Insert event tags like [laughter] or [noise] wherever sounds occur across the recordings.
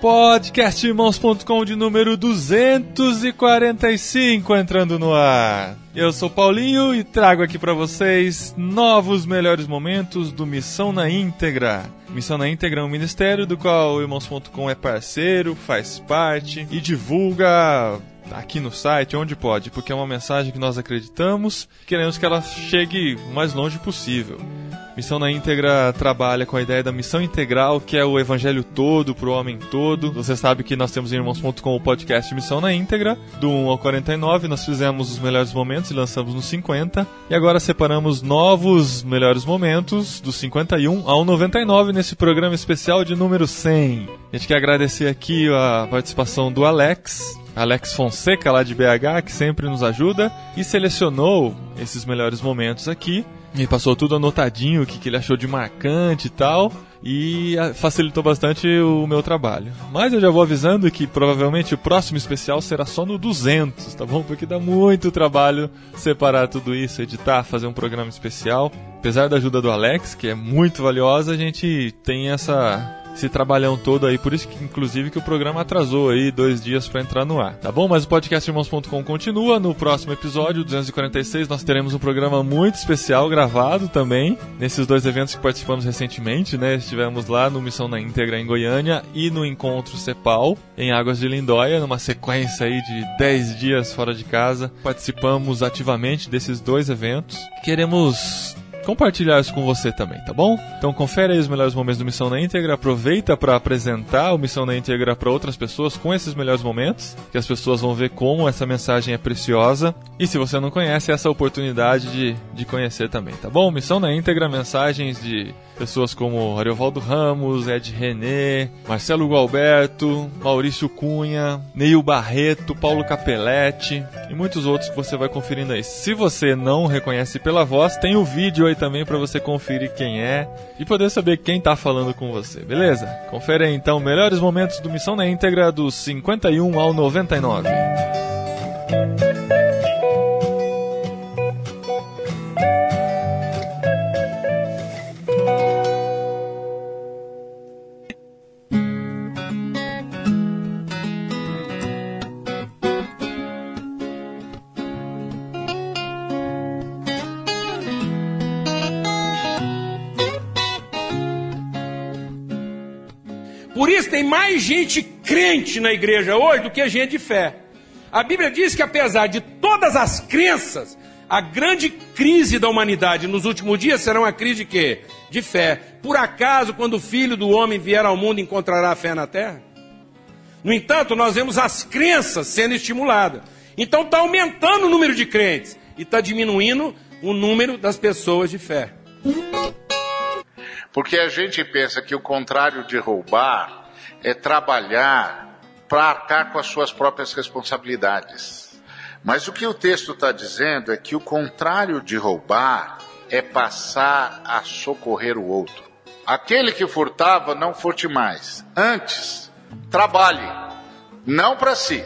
Podcastirmãos.com de número 245 entrando no ar. Eu sou Paulinho e trago aqui para vocês novos melhores momentos do Missão na Íntegra. Missão na Íntegra é um ministério do qual o Irmãos.com é parceiro, faz parte e divulga aqui no site onde pode, porque é uma mensagem que nós acreditamos, queremos que ela chegue o mais longe possível. Missão na Íntegra trabalha com a ideia da missão integral, que é o evangelho todo para o homem todo. Você sabe que nós temos em irmãos.com o podcast Missão na Íntegra, do 1 ao 49. Nós fizemos os melhores momentos e lançamos no 50. E agora separamos novos melhores momentos, do 51 ao 99, nesse programa especial de número 100. A gente quer agradecer aqui a participação do Alex, Alex Fonseca, lá de BH, que sempre nos ajuda e selecionou esses melhores momentos aqui. Ele passou tudo anotadinho, o que, que ele achou de marcante e tal, e ah, facilitou bastante o meu trabalho. Mas eu já vou avisando que provavelmente o próximo especial será só no 200, tá bom? Porque dá muito trabalho separar tudo isso, editar, fazer um programa especial. Apesar da ajuda do Alex, que é muito valiosa, a gente tem essa esse trabalhão todo aí, por isso que inclusive que o programa atrasou aí dois dias para entrar no ar, tá bom? Mas o podcast irmãos.com continua, no próximo episódio, 246, nós teremos um programa muito especial gravado também, nesses dois eventos que participamos recentemente, né? Estivemos lá no Missão na Íntegra em Goiânia e no Encontro Cepal, em Águas de Lindóia, numa sequência aí de 10 dias fora de casa. Participamos ativamente desses dois eventos. Queremos compartilhar isso com você também, tá bom? Então confere aí os melhores momentos do Missão na Íntegra, aproveita para apresentar o Missão na Íntegra para outras pessoas com esses melhores momentos, que as pessoas vão ver como essa mensagem é preciosa. E se você não conhece, essa oportunidade de, de conhecer também, tá bom? Missão na Íntegra, mensagens de pessoas como Ariovaldo Ramos, Ed René, Marcelo Gualberto, Maurício Cunha, Neil Barreto, Paulo Capelletti e muitos outros que você vai conferindo aí. Se você não reconhece pela voz, tem o vídeo aí também para você conferir quem é e poder saber quem tá falando com você, beleza? Confere aí então melhores momentos do Missão na íntegra dos 51 ao 99. Por mais gente crente na igreja hoje do que gente de fé. A Bíblia diz que apesar de todas as crenças, a grande crise da humanidade nos últimos dias será uma crise de quê? De fé. Por acaso, quando o Filho do Homem vier ao mundo, encontrará fé na terra? No entanto, nós vemos as crenças sendo estimuladas. Então está aumentando o número de crentes e está diminuindo o número das pessoas de fé. Porque a gente pensa que o contrário de roubar é trabalhar para arcar com as suas próprias responsabilidades. Mas o que o texto está dizendo é que o contrário de roubar é passar a socorrer o outro. Aquele que furtava, não furte mais. Antes, trabalhe, não para si,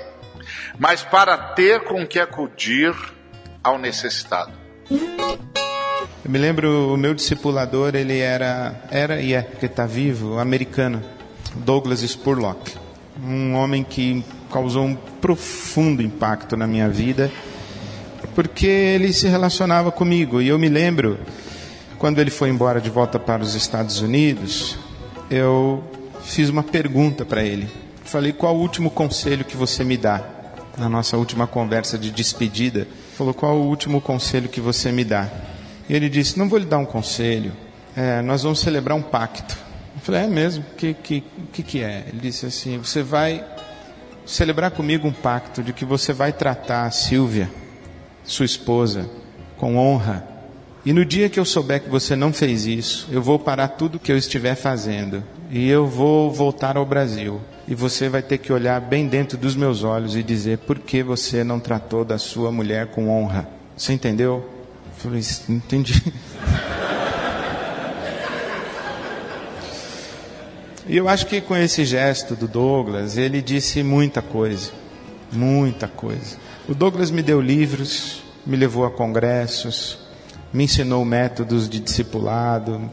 mas para ter com que acudir ao necessitado. Eu me lembro, o meu discipulador, ele era, era e é, porque está vivo, americano, Douglas Spurlock. Um homem que causou um profundo impacto na minha vida, porque ele se relacionava comigo. E eu me lembro, quando ele foi embora de volta para os Estados Unidos, eu fiz uma pergunta para ele. Falei, qual o último conselho que você me dá? Na nossa última conversa de despedida, falou, qual o último conselho que você me dá? E ele disse: Não vou lhe dar um conselho, é, nós vamos celebrar um pacto. Falei: É mesmo? O que, que, que, que é? Ele disse assim: Você vai celebrar comigo um pacto de que você vai tratar a Silvia, sua esposa, com honra. E no dia que eu souber que você não fez isso, eu vou parar tudo que eu estiver fazendo e eu vou voltar ao Brasil. E você vai ter que olhar bem dentro dos meus olhos e dizer por que você não tratou da sua mulher com honra. Você entendeu? Eu falei, entendi. E eu acho que com esse gesto do Douglas, ele disse muita coisa. muita coisa. O Douglas me deu livros, me levou a congressos, me ensinou métodos de discipulado,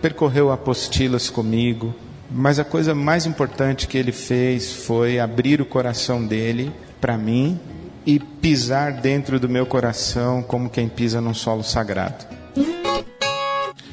percorreu apostilas comigo, mas a coisa mais importante que ele fez foi abrir o coração dele para mim e pisar dentro do meu coração como quem pisa num solo sagrado.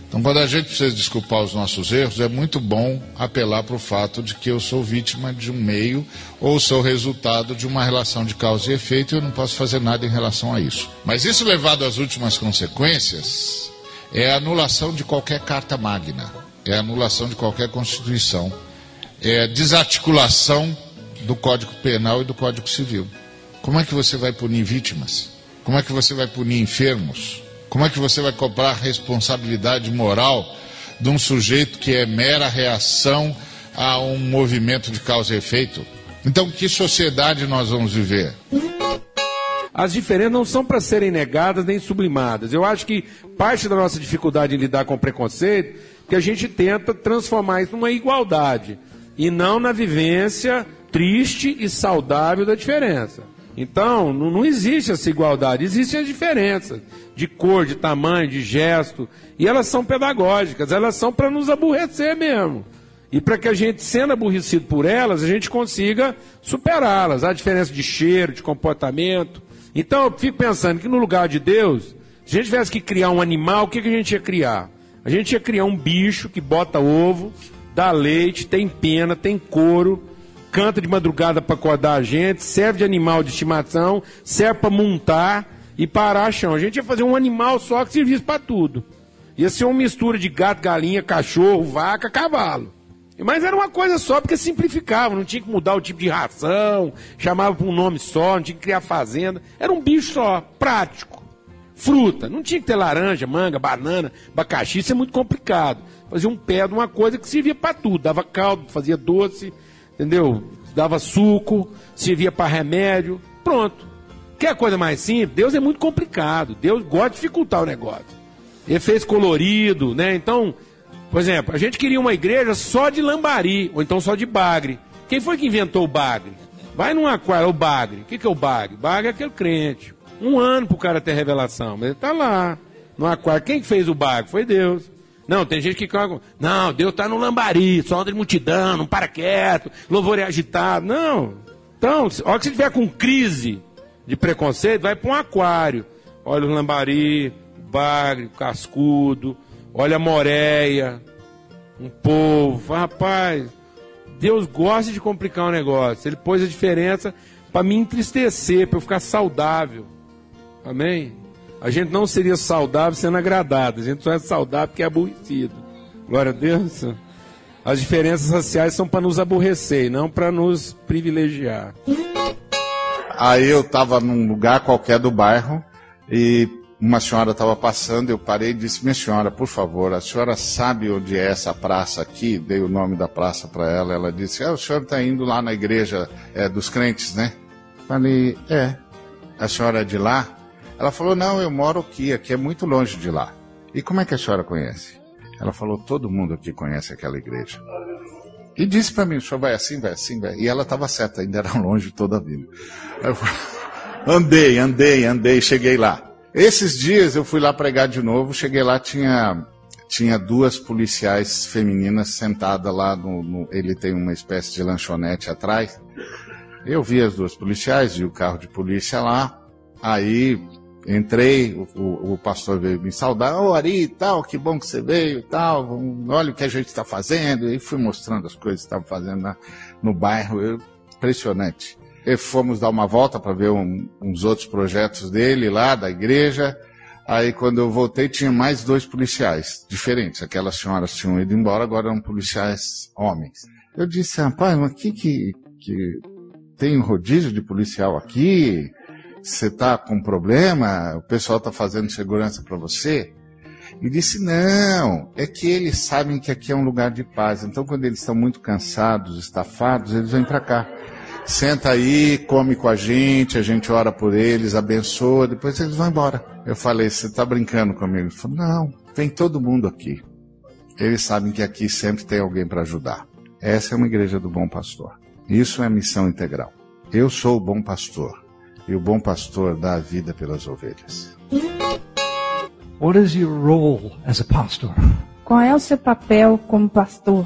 Então, quando a gente precisa desculpar os nossos erros, é muito bom apelar para o fato de que eu sou vítima de um meio ou sou resultado de uma relação de causa e efeito e eu não posso fazer nada em relação a isso. Mas isso levado às últimas consequências é a anulação de qualquer carta magna, é a anulação de qualquer constituição, é a desarticulação do Código Penal e do Código Civil. Como é que você vai punir vítimas? Como é que você vai punir enfermos? Como é que você vai cobrar responsabilidade moral de um sujeito que é mera reação a um movimento de causa e efeito? Então, que sociedade nós vamos viver? As diferenças não são para serem negadas nem sublimadas. Eu acho que parte da nossa dificuldade em lidar com o preconceito é que a gente tenta transformar isso numa igualdade e não na vivência triste e saudável da diferença. Então, não, existe essa igualdade, existem as diferenças de cor, de tamanho, de gesto, e elas são pedagógicas, elas são para nos aborrecer mesmo. E para que a gente, sendo aborrecido por elas, a gente consiga superá-las. Há diferença de cheiro, de comportamento. Então eu fico pensando que no lugar de Deus, se a gente tivesse que criar um animal, o que, que a gente ia criar? A gente ia criar um bicho que bota ovo, dá leite, tem pena, tem couro, canta de madrugada para acordar a gente, serve de animal de estimação, serve para montar e parar chão. A gente ia fazer um animal só que servisse para tudo. Ia ser uma mistura de gato, galinha, cachorro, vaca, cavalo. Mas era uma coisa só, porque simplificava, não tinha que mudar o tipo de ração, chamava por um nome só, não tinha que criar fazenda. Era um bicho só, prático. Fruta, não tinha que ter laranja, manga, banana, abacaxi, isso é muito complicado. Fazia um pé de uma coisa que servia para tudo, dava caldo, fazia doce, entendeu? Dava suco, servia para remédio, pronto. Quer coisa mais simples? Deus é muito complicado. Deus gosta de dificultar o negócio. Efeito colorido, né? Então, por exemplo, a gente queria uma igreja só de lambari, ou então só de bagre. Quem foi que inventou o bagre? Vai num aquário, o bagre. O que, que é o bagre? Bagre é aquele crente. Um ano pro cara ter revelação, mas ele tá lá, no aquário. Quem fez o bagre? Foi Deus. Não, tem gente que. Não, Deus está no lambari, só anda de multidão, não para quieto, louvor é agitado. Não. Então, a hora que você tiver com crise de preconceito, vai para um aquário. Olha o lambari, o bagre, o cascudo, olha a moreia, um povo. Rapaz, Deus gosta de complicar o um negócio. Ele pôs a diferença para me entristecer, para eu ficar saudável. Amém? A gente não seria saudável sendo agradado. A gente só é saudável porque é aborrecido. Glória a Deus. As diferenças raciais são para nos aborrecer e não para nos privilegiar. Aí eu estava num lugar qualquer do bairro e uma senhora estava passando, eu parei e disse, minha senhora, por favor, a senhora sabe onde é essa praça aqui? Dei o nome da praça para ela, ela disse, ah, o senhor está indo lá na igreja é, dos crentes, né? Falei, é. A senhora é de lá? Ela falou: Não, eu moro aqui, aqui é muito longe de lá. E como é que a senhora conhece? Ela falou: Todo mundo aqui conhece aquela igreja. E disse para mim: O senhor vai assim, vai assim, vai. E ela estava certa, ainda era [laughs] longe toda a vida. Eu andei, andei, andei, cheguei lá. Esses dias eu fui lá pregar de novo, cheguei lá, tinha tinha duas policiais femininas sentadas lá no, no, ele tem uma espécie de lanchonete atrás. Eu vi as duas policiais, vi o carro de polícia lá. Aí Entrei, o, o, pastor veio me saudar, ô oh, Ari, tal, que bom que você veio, tal, olha o que a gente está fazendo, e fui mostrando as coisas que estavam fazendo na, no bairro, eu, impressionante. E fomos dar uma volta para ver um, uns outros projetos dele lá, da igreja, aí quando eu voltei tinha mais dois policiais, diferentes, aquelas senhoras tinham ido embora, agora eram policiais homens. Eu disse, rapaz, mas que que, que tem um rodízio de policial aqui? Você está com problema? O pessoal está fazendo segurança para você? E disse: Não, é que eles sabem que aqui é um lugar de paz. Então, quando eles estão muito cansados, estafados, eles vêm para cá. Senta aí, come com a gente, a gente ora por eles, abençoa, depois eles vão embora. Eu falei: Você está brincando comigo? Ele falou: Não, vem todo mundo aqui. Eles sabem que aqui sempre tem alguém para ajudar. Essa é uma igreja do bom pastor. Isso é missão integral. Eu sou o bom pastor, e o bom pastor dá a vida pelas ovelhas. What is your role as a pastor Qual é o seu papel como pastor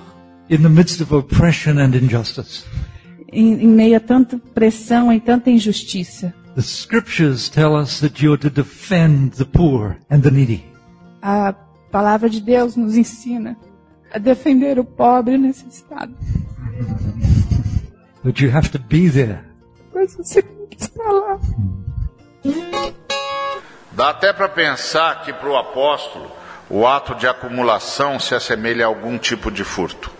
in the midst of oppression and injustice? em, em meio a tanta pressão e tanta injustiça? The scriptures tell us that you are to defend the poor and the needy. A palavra de Deus nos ensina a defender o pobre e o necessitado. But you have to be there. Mas você Dá até para pensar que para o apóstolo o ato de acumulação se assemelha a algum tipo de furto.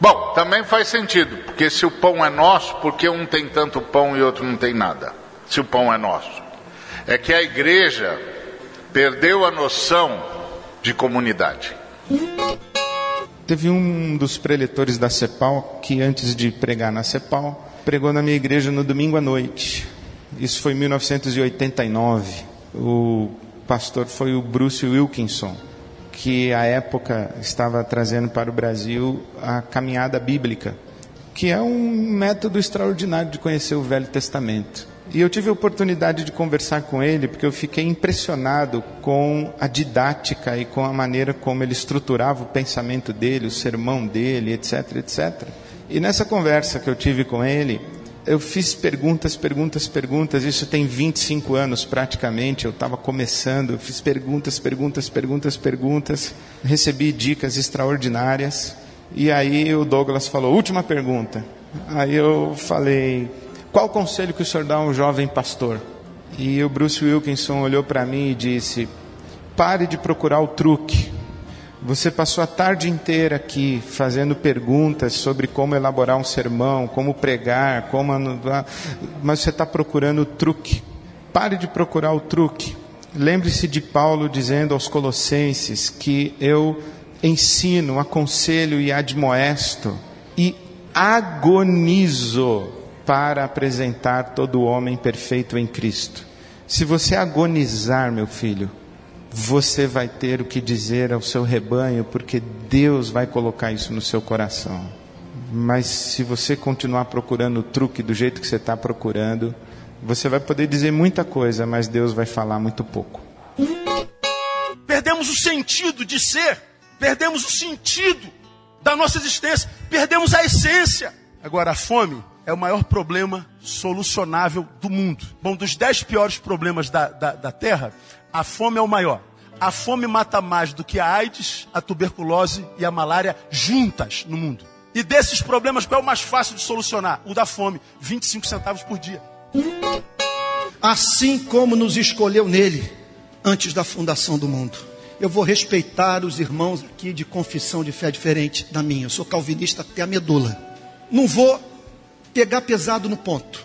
Bom, também faz sentido, porque se o pão é nosso, por que um tem tanto pão e outro não tem nada? Se o pão é nosso. É que a igreja perdeu a noção de comunidade. Teve um dos preletores da CEPAL que, antes de pregar na CEPAL, pregou na minha igreja no domingo à noite. Isso foi em 1989. O pastor foi o Bruce Wilkinson, que à época estava trazendo para o Brasil a caminhada bíblica, que é um método extraordinário de conhecer o Velho Testamento. E eu tive a oportunidade de conversar com ele porque eu fiquei impressionado com a didática e com a maneira como ele estruturava o pensamento dele, o sermão dele, etc, etc. E nessa conversa que eu tive com ele, eu fiz perguntas, perguntas, perguntas. Isso tem 25 anos praticamente. Eu estava começando, fiz perguntas, perguntas, perguntas, perguntas. Recebi dicas extraordinárias. E aí o Douglas falou: última pergunta. Aí eu falei: qual conselho que o senhor dá a um jovem pastor? E o Bruce Wilkinson olhou para mim e disse: pare de procurar o truque. Você passou a tarde inteira aqui fazendo perguntas sobre como elaborar um sermão, como pregar, como mas você está procurando o truque. Pare de procurar o truque. Lembre-se de Paulo dizendo aos Colossenses que eu ensino, aconselho e admoesto e agonizo para apresentar todo homem perfeito em Cristo. Se você agonizar, meu filho, você vai ter o que dizer ao seu rebanho, porque Deus vai colocar isso no seu coração. Mas se você continuar procurando o truque do jeito que você está procurando, você vai poder dizer muita coisa, mas Deus vai falar muito pouco. Perdemos o sentido de ser, perdemos o sentido da nossa existência, perdemos a essência. Agora, a fome é o maior problema solucionável do mundo. Bom, dos dez piores problemas da, da, da Terra, a fome é o maior. A fome mata mais do que a AIDS, a tuberculose e a malária juntas no mundo. E desses problemas, qual é o mais fácil de solucionar? O da fome, 25 centavos por dia. Assim como nos escolheu nele antes da fundação do mundo. Eu vou respeitar os irmãos aqui de confissão de fé diferente da minha. Eu sou calvinista até a medula. Não vou pegar pesado no ponto.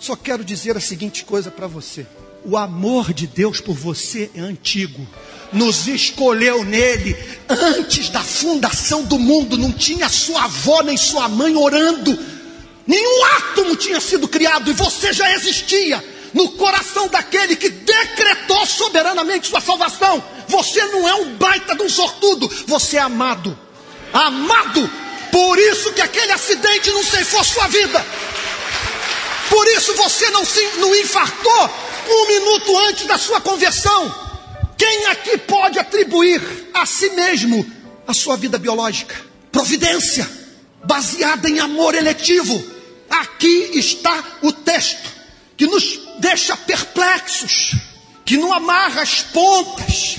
Só quero dizer a seguinte coisa para você. O amor de Deus por você é antigo. Nos escolheu nele antes da fundação do mundo. Não tinha sua avó nem sua mãe orando. Nenhum átomo tinha sido criado e você já existia no coração daquele que decretou soberanamente sua salvação. Você não é um baita de um sortudo, você é amado. Amado. Por isso que aquele acidente não ceifou sua vida. Por isso você não, se, não infartou um minuto antes da sua conversão. Quem aqui pode atribuir a si mesmo a sua vida biológica? Providência, baseada em amor eletivo. Aqui está o texto que nos deixa perplexos, que não amarra as pontas,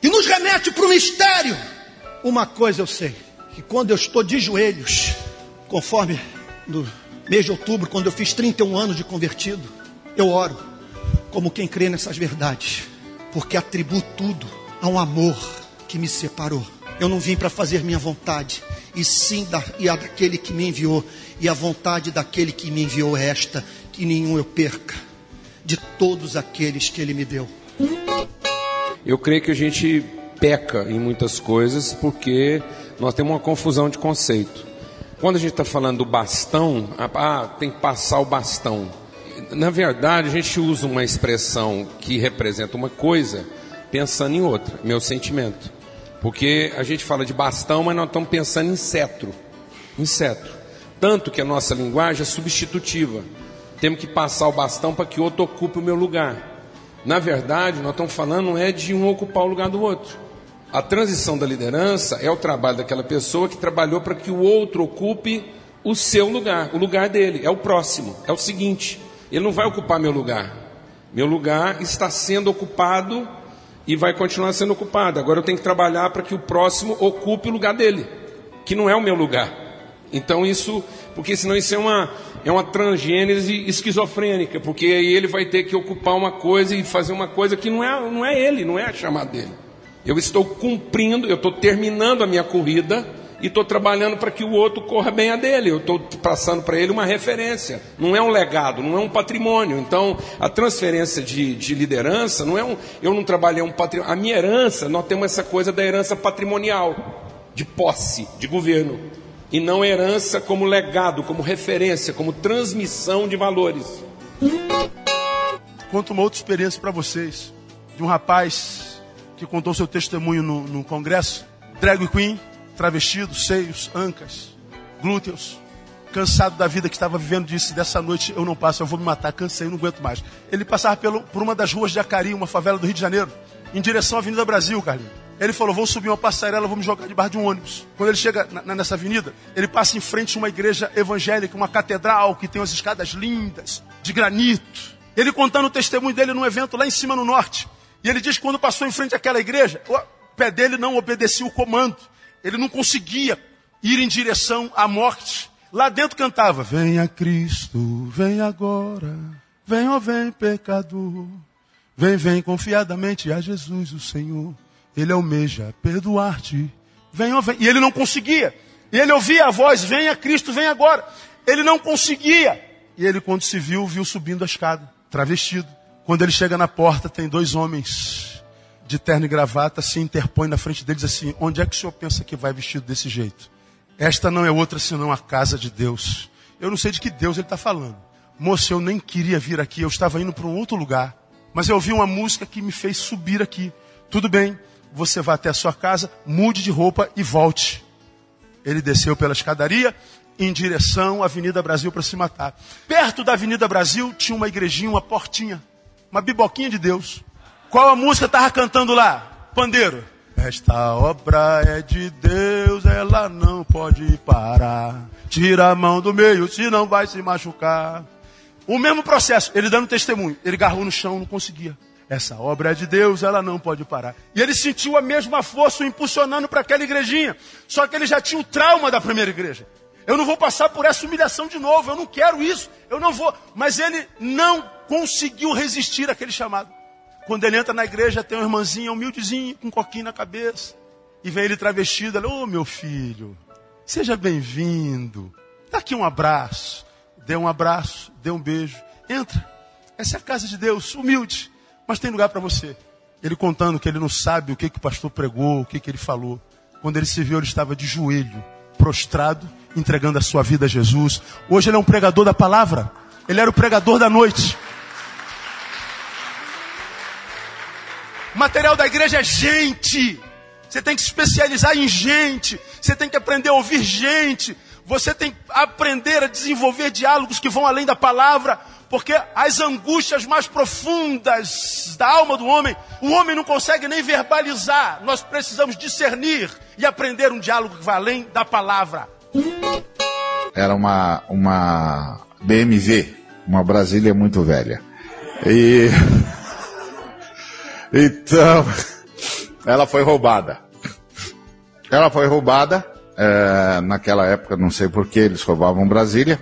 que nos remete para o mistério. Uma coisa eu sei, que quando eu estou de joelhos, conforme no mês de outubro, quando eu fiz 31 anos de convertido, eu oro como quem crê nessas verdades, porque atribuo tudo a um amor que me separou. Eu não vim para fazer minha vontade, e sim da, e a daquele que me enviou, e a vontade daquele que me enviou é esta, que nenhum eu perca, de todos aqueles que ele me deu. Eu creio que a gente peca em muitas coisas porque nós temos uma confusão de conceito. Quando a gente está falando do bastão, ah, tem que passar o bastão. Na verdade, a gente usa uma expressão que representa uma coisa pensando em outra, meu sentimento. Porque a gente fala de bastão, mas nós estamos pensando em cetro. Em cetro. Tanto que a nossa linguagem é substitutiva. temos que passar o bastão para que outro ocupe o meu lugar. Na verdade, nós estamos falando é de um ocupar o lugar do outro. A transição da liderança é o trabalho daquela pessoa que trabalhou para que o outro ocupe o seu lugar, o lugar dele, é o próximo, é o seguinte. Ele não vai ocupar meu lugar. Meu lugar está sendo ocupado e vai continuar sendo ocupado. Agora eu tenho que trabalhar para que o próximo ocupe o lugar dele, que não é o meu lugar. Então isso, porque senão isso é uma, é uma transgênese esquizofrênica, porque aí ele vai ter que ocupar uma coisa e fazer uma coisa que não é, não é ele, não é a chamada dele. Eu estou cumprindo, eu estou terminando a minha corrida e estou trabalhando para que o outro corra bem a dele. Eu estou passando para ele uma referência. Não é um legado, não é um patrimônio. Então, a transferência de, de liderança não é um. Eu não trabalhei um patrimônio. A minha herança, nós temos essa coisa da herança patrimonial, de posse, de governo. E não herança como legado, como referência, como transmissão de valores. Conto uma outra experiência para vocês. De um rapaz que contou seu testemunho no, no congresso. Drag queen, travestido, seios, ancas, glúteos, cansado da vida que estava vivendo, disse: Dessa noite eu não passo, eu vou me matar, cansei, não aguento mais. Ele passava pelo, por uma das ruas de Acari, uma favela do Rio de Janeiro, em direção à Avenida Brasil, Carlinhos. Ele falou: Vou subir uma passarela, vou me jogar debaixo de um ônibus. Quando ele chega na, nessa avenida, ele passa em frente a uma igreja evangélica, uma catedral que tem umas escadas lindas, de granito. Ele contando o testemunho dele num evento lá em cima no norte. E ele diz que quando passou em frente àquela igreja, o pé dele não obedecia o comando. Ele não conseguia ir em direção à morte. Lá dentro cantava: Venha Cristo, vem agora. Vem, ó, vem, pecador. Vem, vem confiadamente a Jesus, o Senhor. Ele almeja perdoar-te. Vem, ó, vem. E ele não conseguia. E ele ouvia a voz: Venha Cristo, vem agora. Ele não conseguia. E ele, quando se viu, viu subindo a escada, travestido. Quando ele chega na porta, tem dois homens de terno e gravata se interpõe na frente deles assim: onde é que o senhor pensa que vai vestido desse jeito? Esta não é outra senão a casa de Deus. Eu não sei de que Deus ele está falando. Moço, eu nem queria vir aqui, eu estava indo para um outro lugar. Mas eu ouvi uma música que me fez subir aqui. Tudo bem, você vai até a sua casa, mude de roupa e volte. Ele desceu pela escadaria em direção à Avenida Brasil para se matar. Perto da Avenida Brasil tinha uma igrejinha, uma portinha, uma biboquinha de Deus. Qual a música estava cantando lá? Pandeiro. Esta obra é de Deus, ela não pode parar. Tira a mão do meio, senão vai se machucar. O mesmo processo, ele dando testemunho. Ele garrou no chão, não conseguia. Essa obra é de Deus, ela não pode parar. E ele sentiu a mesma força o impulsionando para aquela igrejinha. Só que ele já tinha o trauma da primeira igreja. Eu não vou passar por essa humilhação de novo, eu não quero isso, eu não vou. Mas ele não conseguiu resistir àquele chamado. Quando ele entra na igreja, tem uma irmãzinha humildezinha, com um coquinho na cabeça. E vem ele travestido, ela, ô oh, meu filho, seja bem-vindo. Dá aqui um abraço. Dê um abraço, dê um beijo. Entra. Essa é a casa de Deus, humilde, mas tem lugar para você. Ele contando que ele não sabe o que, que o pastor pregou, o que, que ele falou. Quando ele se viu, ele estava de joelho, prostrado, entregando a sua vida a Jesus. Hoje ele é um pregador da palavra. Ele era o pregador da noite. Material da igreja é gente. Você tem que se especializar em gente. Você tem que aprender a ouvir gente. Você tem que aprender a desenvolver diálogos que vão além da palavra. Porque as angústias mais profundas da alma do homem, o homem não consegue nem verbalizar. Nós precisamos discernir e aprender um diálogo que vai além da palavra. Era uma, uma BMW, uma Brasília muito velha. E. [laughs] Então, [laughs] ela foi roubada. Ela foi roubada. É, naquela época, não sei porquê, eles roubavam Brasília.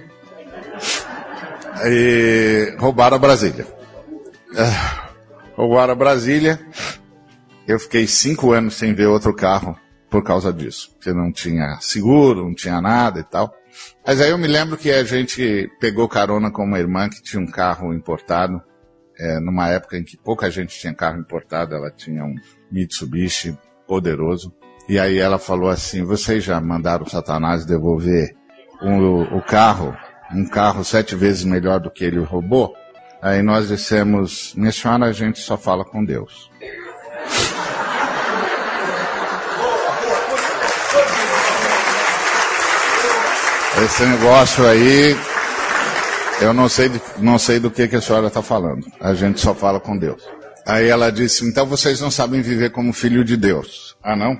E roubaram a Brasília. É, roubaram Brasília. Eu fiquei cinco anos sem ver outro carro por causa disso. Porque não tinha seguro, não tinha nada e tal. Mas aí eu me lembro que a gente pegou carona com uma irmã que tinha um carro importado é, numa época em que pouca gente tinha carro importado, ela tinha um Mitsubishi poderoso. E aí ela falou assim: vocês já mandaram o Satanás devolver o, o carro, um carro sete vezes melhor do que ele roubou? Aí nós dissemos: minha senhora, a gente só fala com Deus. Esse negócio aí Eu não sei, não sei do que, que a senhora está falando. A gente só fala com Deus. Aí ela disse, então vocês não sabem viver como filho de Deus. Ah, não?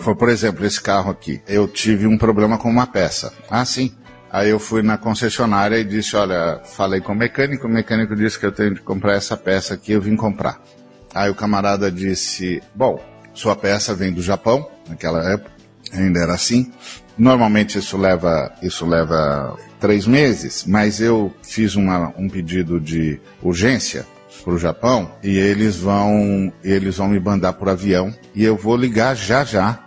Foi, por exemplo, esse carro aqui. Eu tive um problema com uma peça. Ah, sim. Aí eu fui na concessionária e disse, olha, falei com o mecânico, o mecânico disse que eu tenho de comprar essa peça aqui, eu vim comprar. Aí o camarada disse, bom, sua peça vem do Japão, naquela época, ainda era assim. Normalmente isso leva, isso leva três meses, mas eu fiz uma, um pedido de urgência para o Japão e eles vão, eles vão me mandar por avião e eu vou ligar já já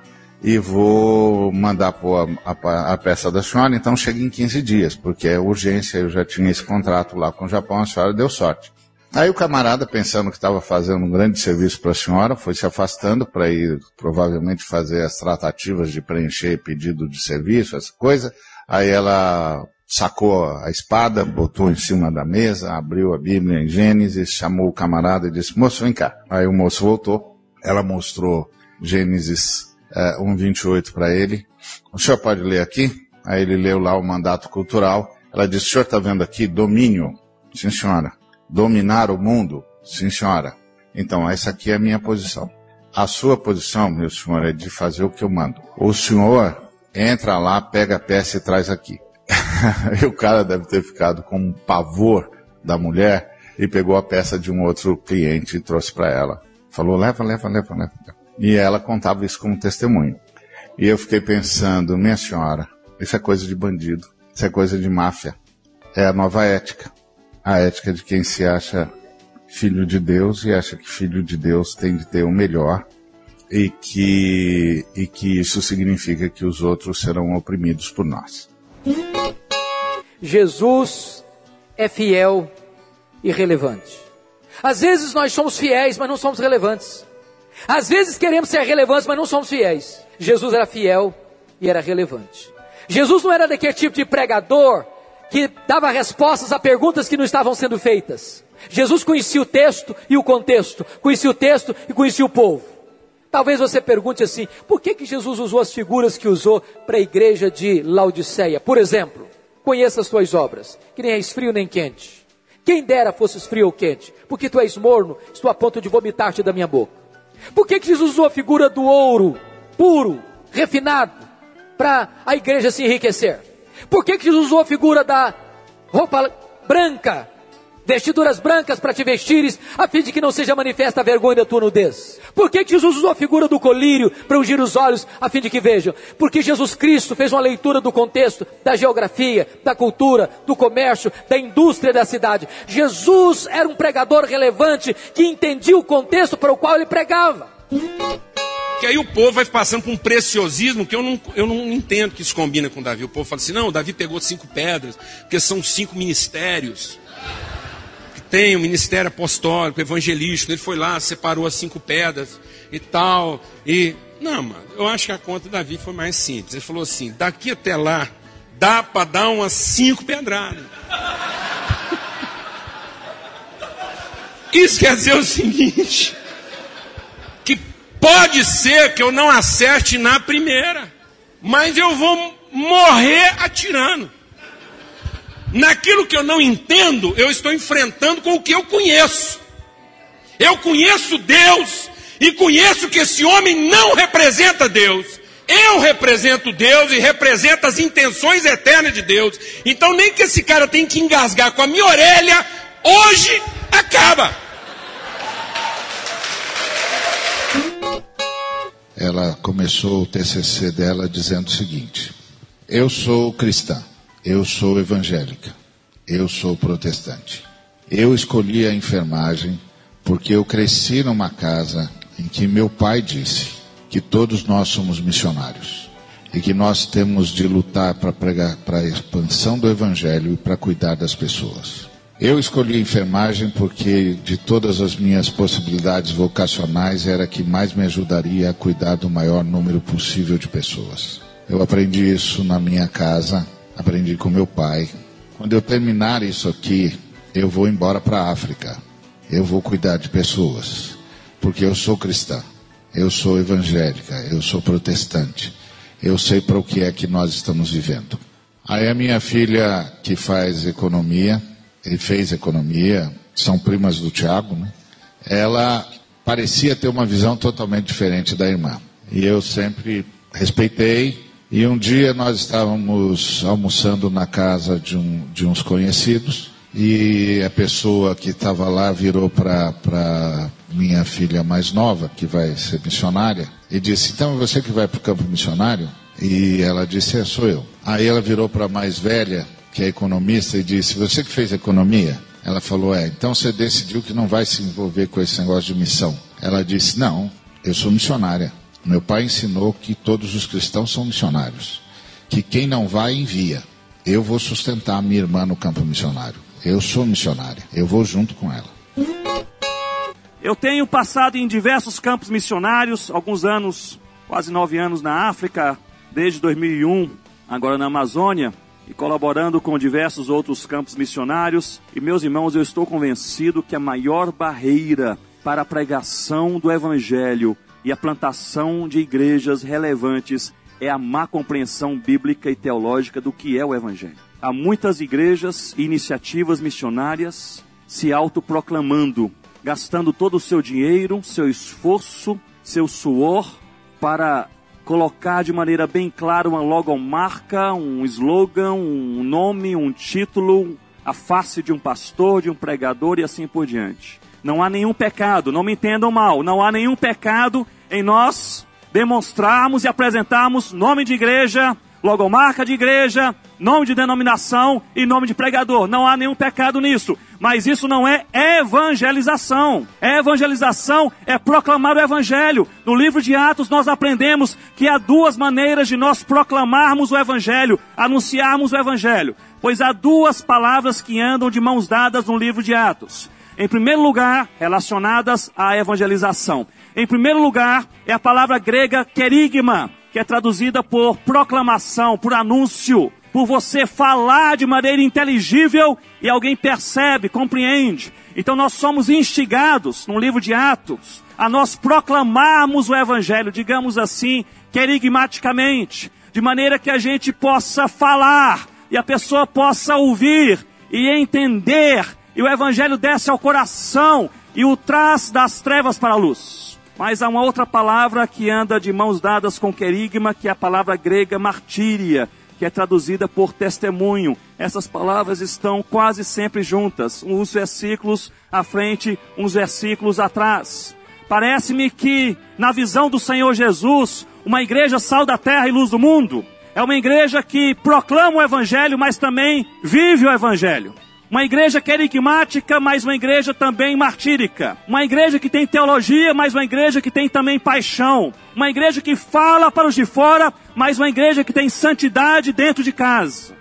e vou mandar pôr a, a- a peça da senhora, então chega em 15 dias, porque é urgência, eu já tinha esse contrato lá com o Japão, a senhora deu sorte. Aí o camarada, pensando que estava fazendo um grande serviço para a senhora, foi se afastando para ir provavelmente fazer as tratativas de preencher pedido de serviço, essa coisa. Aí ela sacou a espada, botou em cima da mesa, abriu a Bíblia em Gênesis, chamou o camarada e disse, moço, vem cá. Aí o moço voltou, ela mostrou Gênesis eh, 1,28 para ele. O senhor pode ler aqui? Aí ele leu lá o mandato cultural. Ela disse, o senhor está vendo aqui domínio? Sim, senhora. Dominar o mundo? Sim, senhora. Então, essa aqui é a minha posição. A sua posição, meu senhor, é de fazer o que eu mando. O senhor entra lá, pega a peça e traz aqui. [laughs] e o cara deve ter ficado com um pavor da mulher e pegou a peça de um outro cliente e trouxe para ela. Falou, leva, leva, leva, leva. E ela contava isso como testemunho. E eu fiquei pensando, minha senhora, isso é coisa de bandido, isso é coisa de máfia. É a nova ética. A ética de quem se acha filho de Deus e acha que filho de Deus tem de ter o melhor e que, e que isso significa que os outros serão oprimidos por nós. Jesus é fiel e relevante. Às vezes nós somos fiéis, mas não somos relevantes. Às vezes queremos ser relevantes, mas não somos fiéis. Jesus era fiel e era relevante. Jesus não era daquele tipo de pregador que dava respostas a perguntas que não estavam sendo feitas. Jesus conhecia o texto e o contexto, conhecia o texto e conhecia o povo. Talvez você pergunte assim: por que, que Jesus usou as figuras que usou para a igreja de Laodiceia? Por exemplo, conheça as tuas obras, que nem és frio nem quente. Quem dera fosses frio ou quente, porque tu és morno, estou a ponto de vomitar-te da minha boca. Por que, que Jesus usou a figura do ouro, puro, refinado, para a igreja se enriquecer? Por que, que Jesus usou a figura da roupa branca, vestiduras brancas para te vestires, a fim de que não seja manifesta a vergonha da tua nudez? Por que, que Jesus usou a figura do colírio para ungir os olhos, a fim de que vejam? Porque Jesus Cristo fez uma leitura do contexto, da geografia, da cultura, do comércio, da indústria da cidade. Jesus era um pregador relevante que entendia o contexto para o qual ele pregava. Que aí o povo vai passando por um preciosismo que eu não, eu não entendo que isso combina com Davi. O povo fala assim: não, Davi pegou cinco pedras, porque são cinco ministérios. Que tem o ministério apostólico, evangelístico. Ele foi lá, separou as cinco pedras e tal. E. Não, mano, eu acho que a conta do Davi foi mais simples. Ele falou assim: daqui até lá, dá para dar umas cinco pedradas. [laughs] Isso quer dizer o seguinte pode ser que eu não acerte na primeira, mas eu vou morrer atirando. Naquilo que eu não entendo, eu estou enfrentando com o que eu conheço. Eu conheço Deus e conheço que esse homem não representa Deus. Eu represento Deus e represento as intenções eternas de Deus. Então, nem que esse cara tenha que engasgar com a minha orelha, hoje acaba. Ela começou o TCC dela dizendo o seguinte: Eu sou cristã, eu sou evangélica, eu sou protestante. Eu escolhi a enfermagem porque eu cresci numa casa em que meu pai disse que todos nós somos missionários e que nós temos de lutar para pregar para a expansão do evangelho e para cuidar das pessoas. Eu escolhi enfermagem porque de todas as minhas possibilidades vocacionais era a que mais me ajudaria a cuidar do maior número possível de pessoas. Eu aprendi isso na minha casa, aprendi com meu pai. Quando eu terminar isso aqui, eu vou embora para a África. Eu vou cuidar de pessoas, porque eu sou cristã, eu sou evangélica, eu sou protestante. Eu sei para o que é que nós estamos vivendo. Aí a minha filha, que faz economia, ele fez economia, são primas do Tiago, né? Ela parecia ter uma visão totalmente diferente da irmã. E eu sempre respeitei. E um dia nós estávamos almoçando na casa de, um, de uns conhecidos e a pessoa que estava lá virou para minha filha mais nova, que vai ser missionária, e disse: Então você que vai para o campo missionário? E ela disse: É, sou eu. Aí ela virou para a mais velha, que é economista, e disse: Você que fez economia? Ela falou: É, então você decidiu que não vai se envolver com esse negócio de missão. Ela disse: Não, eu sou missionária. Meu pai ensinou que todos os cristãos são missionários. Que quem não vai, envia. Eu vou sustentar a minha irmã no campo missionário. Eu sou missionária. Eu vou junto com ela. Eu tenho passado em diversos campos missionários, alguns anos, quase nove anos na África, desde 2001, agora na Amazônia, e colaborando com diversos outros campos missionários. E meus irmãos, eu estou convencido que a maior barreira para a pregação do Evangelho e a plantação de igrejas relevantes é a má compreensão bíblica e teológica do que é o Evangelho. Há muitas igrejas e iniciativas missionárias se autoproclamando, gastando todo o seu dinheiro, seu esforço, seu suor para colocar de maneira bem clara uma logomarca, um slogan, um nome, um título, a face de um pastor, de um pregador e assim por diante. Não há nenhum pecado, não me entendam mal, não há nenhum pecado em nós demonstrarmos e apresentarmos nome de igreja, logomarca de igreja, nome de denominação e nome de pregador. Não há nenhum pecado nisso. Mas isso não é evangelização. Evangelização é proclamar o evangelho. No livro de Atos nós aprendemos que há duas maneiras de nós proclamarmos o evangelho, anunciarmos o evangelho. Pois há duas palavras que andam de mãos dadas no livro de Atos. Em primeiro lugar, relacionadas à evangelização. Em primeiro lugar, é a palavra grega querigma, que é traduzida por proclamação, por anúncio, por você falar de maneira inteligível e alguém percebe, compreende. Então nós somos instigados, no livro de Atos, a nós proclamarmos o Evangelho, digamos assim, querigmaticamente, de maneira que a gente possa falar e a pessoa possa ouvir e entender, e o Evangelho desce ao coração e o traz das trevas para a luz. Mas há uma outra palavra que anda de mãos dadas com querigma, que é a palavra grega martíria, que é traduzida por testemunho. Essas palavras estão quase sempre juntas, uns versículos à frente, uns versículos atrás. Parece-me que, na visão do Senhor Jesus, uma igreja sal da terra e luz do mundo é uma igreja que proclama o Evangelho, mas também vive o Evangelho. Uma igreja querigmática, mas uma igreja também martírica. Uma igreja que tem teologia, mas uma igreja que tem também paixão. Uma igreja que fala para os de fora, mas uma igreja que tem santidade dentro de casa.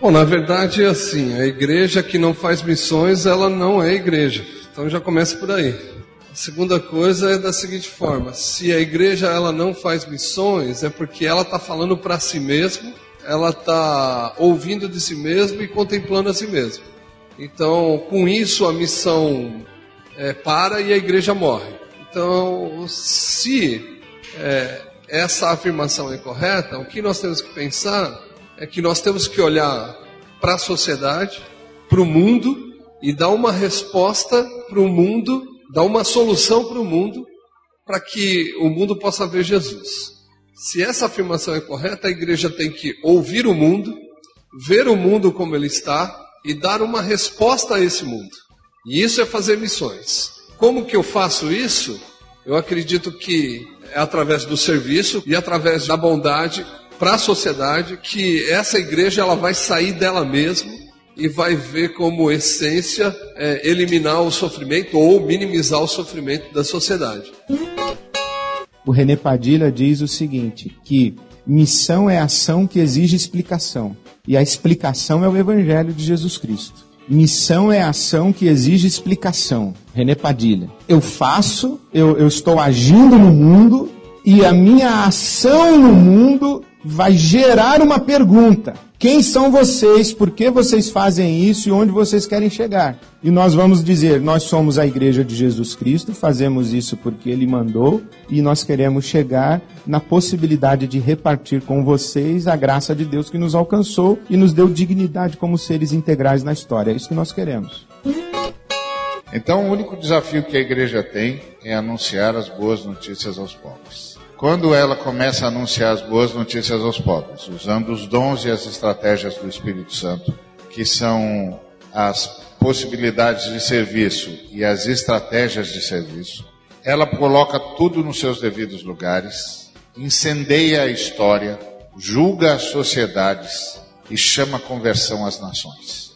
Bom, na verdade é assim, a igreja que não faz missões, ela não é igreja. Então já começa por aí. A segunda coisa é da seguinte forma: se a igreja ela não faz missões, é porque ela está falando para si mesma ela está ouvindo de si mesma e contemplando a si mesma. Então, com isso, a missão é, para e a igreja morre. Então, se é, essa afirmação é correta, o que nós temos que pensar é que nós temos que olhar para a sociedade, para o mundo e dar uma resposta para o mundo, dar uma solução para o mundo, para que o mundo possa ver Jesus. Se essa afirmação é correta, a igreja tem que ouvir o mundo, ver o mundo como ele está e dar uma resposta a esse mundo. E isso é fazer missões. Como que eu faço isso? Eu acredito que é através do serviço e através da bondade para a sociedade que essa igreja ela vai sair dela mesma e vai ver como essência é, eliminar o sofrimento ou minimizar o sofrimento da sociedade o René Padilha diz o seguinte, que missão é ação que exige explicação. E a explicação é o Evangelho de Jesus Cristo. Missão é ação que exige explicação. René Padilha. Eu faço, eu, eu estou agindo no mundo e a minha ação no mundo vai gerar uma pergunta. Quem são vocês? Por que vocês fazem isso e onde vocês querem chegar? E nós vamos dizer: nós somos a igreja de Jesus Cristo, fazemos isso porque ele mandou e nós queremos chegar na possibilidade de repartir com vocês a graça de Deus que nos alcançou e nos deu dignidade como seres integrais na história. É isso que nós queremos. Então, o único desafio que a igreja tem é anunciar as boas notícias aos pobres. Quando ela começa a anunciar as boas notícias aos pobres, usando os dons e as estratégias do Espírito Santo, que são as possibilidades de serviço e as estratégias de serviço, ela coloca tudo nos seus devidos lugares, incendeia a história, julga as sociedades e chama conversão às nações.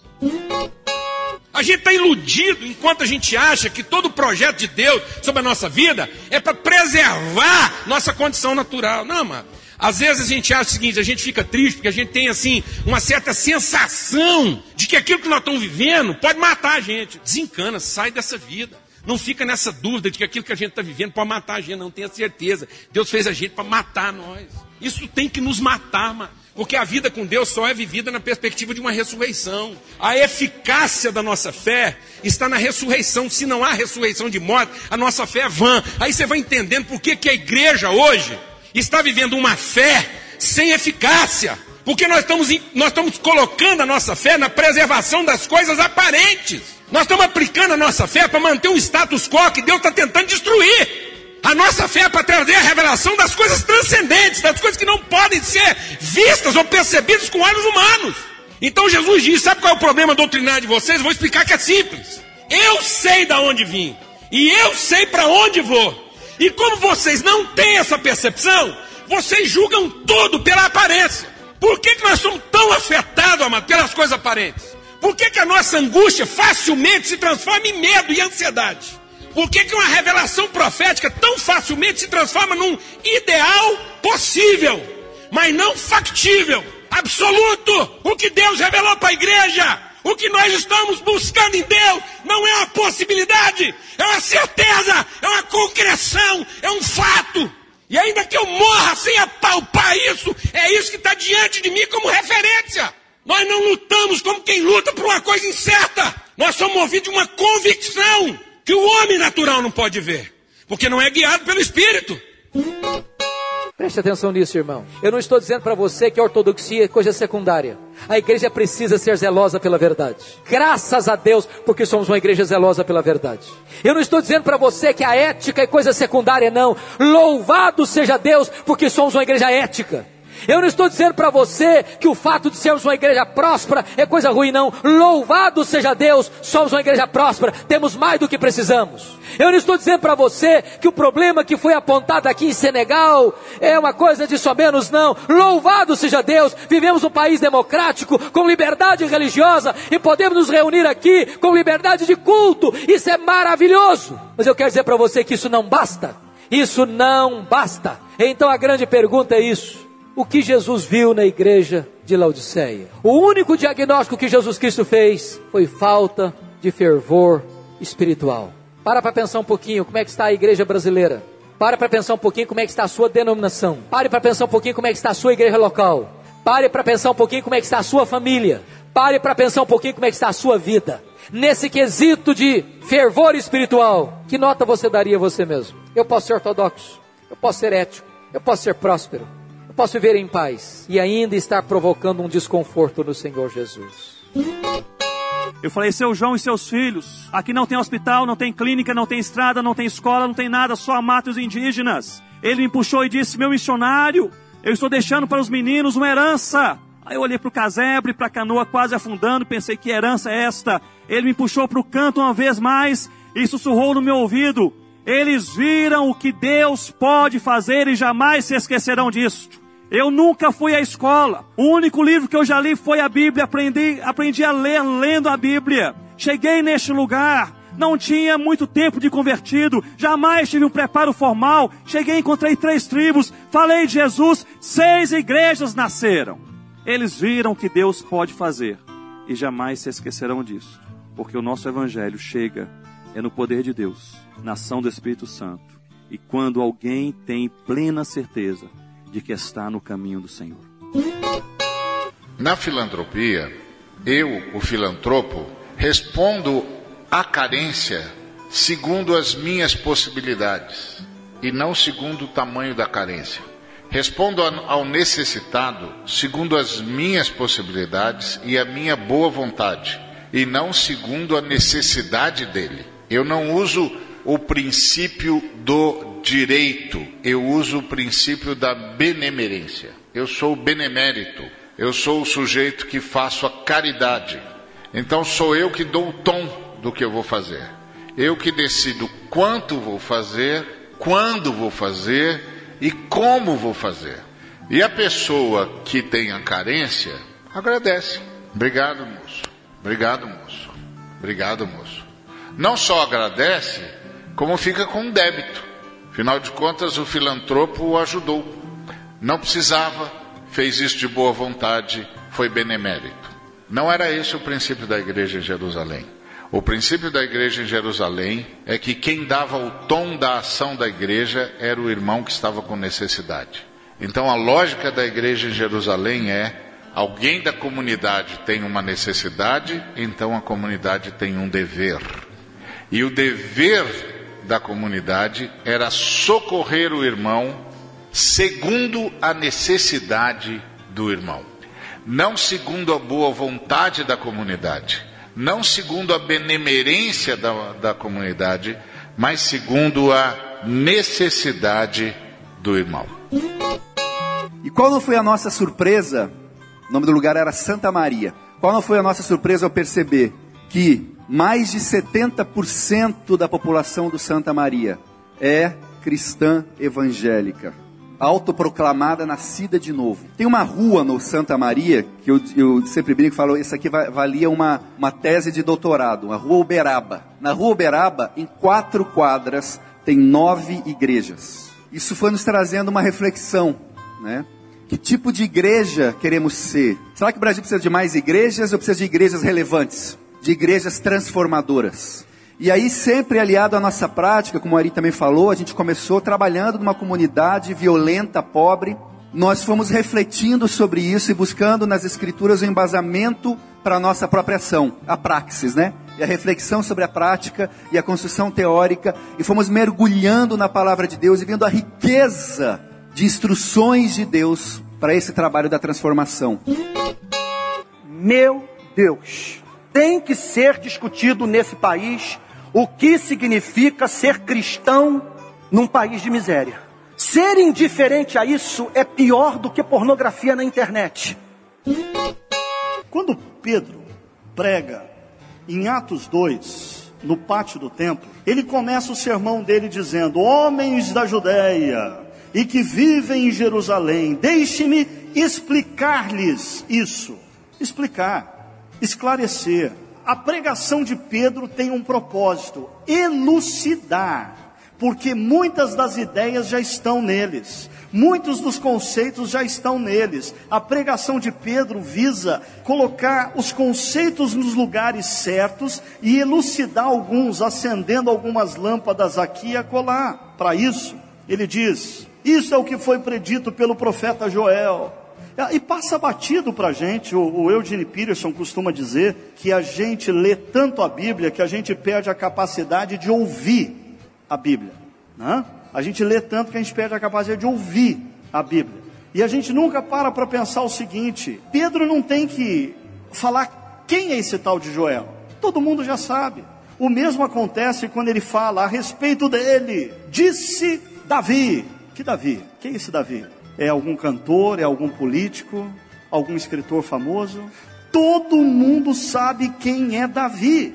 A gente está iludido enquanto a gente acha que todo o projeto de Deus sobre a nossa vida é para preservar nossa condição natural. Não, mano. Às vezes a gente acha o seguinte, a gente fica triste porque a gente tem assim uma certa sensação de que aquilo que nós estamos vivendo pode matar a gente. Desencana, sai dessa vida. Não fica nessa dúvida de que aquilo que a gente está vivendo pode matar a gente, não tenha certeza. Deus fez a gente para matar nós. Isso tem que nos matar, mano. Porque a vida com Deus só é vivida na perspectiva de uma ressurreição. A eficácia da nossa fé está na ressurreição. Se não há ressurreição de morte, a nossa fé é vã. Aí você vai entendendo por que, que a igreja hoje está vivendo uma fé sem eficácia. Porque nós estamos, nós estamos colocando a nossa fé na preservação das coisas aparentes. Nós estamos aplicando a nossa fé para manter um status quo que Deus está tentando destruir. A nossa fé é para trazer a revelação das coisas transcendentes, das coisas que não podem ser vistas ou percebidas com olhos humanos. Então Jesus diz: sabe qual é o problema doutrinário de vocês? Vou explicar que é simples. Eu sei da onde vim e eu sei para onde vou. E como vocês não têm essa percepção, vocês julgam tudo pela aparência. Por que, que nós somos tão afetados, amado, pelas coisas aparentes? Por que, que a nossa angústia facilmente se transforma em medo e ansiedade? Por que, que uma revelação profética tão facilmente se transforma num ideal possível, mas não factível, absoluto? O que Deus revelou para a igreja, o que nós estamos buscando em Deus, não é uma possibilidade, é uma certeza, é uma concreção, é um fato. E ainda que eu morra sem apalpar isso, é isso que está diante de mim como referência. Nós não lutamos como quem luta por uma coisa incerta. Nós somos movidos de uma convicção que o homem natural não pode ver, porque não é guiado pelo Espírito. Preste atenção nisso, irmão. Eu não estou dizendo para você que a ortodoxia é coisa secundária. A igreja precisa ser zelosa pela verdade. Graças a Deus, porque somos uma igreja zelosa pela verdade. Eu não estou dizendo para você que a ética é coisa secundária, não. Louvado seja Deus, porque somos uma igreja ética. Eu não estou dizendo para você que o fato de sermos uma igreja próspera é coisa ruim, não. Louvado seja Deus, somos uma igreja próspera, temos mais do que precisamos. Eu não estou dizendo para você que o problema que foi apontado aqui em Senegal é uma coisa de só menos, não. Louvado seja Deus, vivemos um país democrático, com liberdade religiosa e podemos nos reunir aqui com liberdade de culto. Isso é maravilhoso. Mas eu quero dizer para você que isso não basta. Isso não basta. Então a grande pergunta é isso o que Jesus viu na igreja de Laodiceia. O único diagnóstico que Jesus Cristo fez foi falta de fervor espiritual. Para para pensar um pouquinho como é que está a igreja brasileira. Pare para pensar um pouquinho como é que está a sua denominação. Pare para pensar um pouquinho como é que está a sua igreja local. Pare para pensar um pouquinho como é que está a sua família. Pare para pensar um pouquinho como é que está a sua vida. Nesse quesito de fervor espiritual, que nota você daria a você mesmo? Eu posso ser ortodoxo, eu posso ser ético, eu posso ser próspero, posso viver em paz e ainda estar provocando um desconforto no Senhor Jesus. Eu falei, seu João e seus filhos, aqui não tem hospital, não tem clínica, não tem estrada, não tem escola, não tem nada, só mata os indígenas. Ele me puxou e disse, meu missionário, eu estou deixando para os meninos uma herança. Aí eu olhei para o casebre, para a canoa quase afundando, pensei que herança é esta. Ele me puxou para o canto uma vez mais e sussurrou no meu ouvido. Eles viram o que Deus pode fazer e jamais se esquecerão disto. Eu nunca fui à escola. O único livro que eu já li foi a Bíblia. Aprendi, aprendi a ler lendo a Bíblia. Cheguei neste lugar. Não tinha muito tempo de convertido. Jamais tive um preparo formal. Cheguei, encontrei três tribos. Falei de Jesus. Seis igrejas nasceram. Eles viram o que Deus pode fazer. E jamais se esquecerão disso. Porque o nosso evangelho chega é no poder de Deus, na ação do Espírito Santo. E quando alguém tem plena certeza de que está no caminho do Senhor. Na filantropia, eu, o filantropo, respondo à carência segundo as minhas possibilidades e não segundo o tamanho da carência. Respondo ao necessitado segundo as minhas possibilidades e a minha boa vontade, e não segundo a necessidade dele. Eu não uso o princípio do direito, eu uso o princípio da benemerência. Eu sou benemérito, eu sou o sujeito que faço a caridade. Então sou eu que dou o tom do que eu vou fazer. Eu que decido quanto vou fazer, quando vou fazer e como vou fazer. E a pessoa que tem a carência agradece. Obrigado, moço. Obrigado, moço. Obrigado, moço. Não só agradece, como fica com débito. Afinal de contas, o filantropo o ajudou. Não precisava, fez isso de boa vontade, foi benemérito. Não era esse o princípio da igreja em Jerusalém. O princípio da igreja em Jerusalém é que quem dava o tom da ação da igreja era o irmão que estava com necessidade. Então a lógica da igreja em Jerusalém é: alguém da comunidade tem uma necessidade, então a comunidade tem um dever. E o dever da comunidade era socorrer o irmão segundo a necessidade do irmão, não segundo a boa vontade da comunidade não segundo a benemerência da, da comunidade, mas segundo a necessidade do irmão. E qual não foi a nossa surpresa? O nome do lugar era Santa Maria. Qual não foi a nossa surpresa ao perceber que mais de 70% da população do Santa Maria é cristã evangélica? autoproclamada nascida de novo. Tem uma rua no Santa Maria, que eu, eu sempre brinco e falo, isso aqui valia uma, uma tese de doutorado, a rua Uberaba. Na rua Uberaba, em quatro quadras, tem nove igrejas. Isso foi nos trazendo uma reflexão, né? Que tipo de igreja queremos ser? Será que o Brasil precisa de mais igrejas ou precisa de igrejas relevantes? De igrejas transformadoras? E aí, sempre aliado à nossa prática, como o Ari também falou, a gente começou trabalhando numa comunidade violenta, pobre. Nós fomos refletindo sobre isso e buscando nas escrituras o embasamento para a nossa própria ação, a praxis, né? E a reflexão sobre a prática e a construção teórica. E fomos mergulhando na palavra de Deus e vendo a riqueza de instruções de Deus para esse trabalho da transformação. Meu Deus, tem que ser discutido nesse país o que significa ser cristão num país de miséria. Ser indiferente a isso é pior do que pornografia na internet. Quando Pedro prega em Atos 2, no pátio do templo, ele começa o sermão dele dizendo: Homens da Judéia e que vivem em Jerusalém, deixe-me explicar-lhes isso. Explicar, esclarecer a pregação de Pedro tem um propósito: elucidar, porque muitas das ideias já estão neles, muitos dos conceitos já estão neles. A pregação de Pedro visa colocar os conceitos nos lugares certos e elucidar alguns, acendendo algumas lâmpadas aqui e acolá. Para isso, ele diz: Isso é o que foi predito pelo profeta Joel. Ah, e passa batido para a gente, o, o Eugene Peterson costuma dizer que a gente lê tanto a Bíblia que a gente perde a capacidade de ouvir a Bíblia. Né? A gente lê tanto que a gente perde a capacidade de ouvir a Bíblia. E a gente nunca para para pensar o seguinte: Pedro não tem que falar quem é esse tal de Joel. Todo mundo já sabe. O mesmo acontece quando ele fala a respeito dele. Disse Davi. Que Davi? Quem é esse Davi? É algum cantor, é algum político, algum escritor famoso. Todo mundo sabe quem é Davi.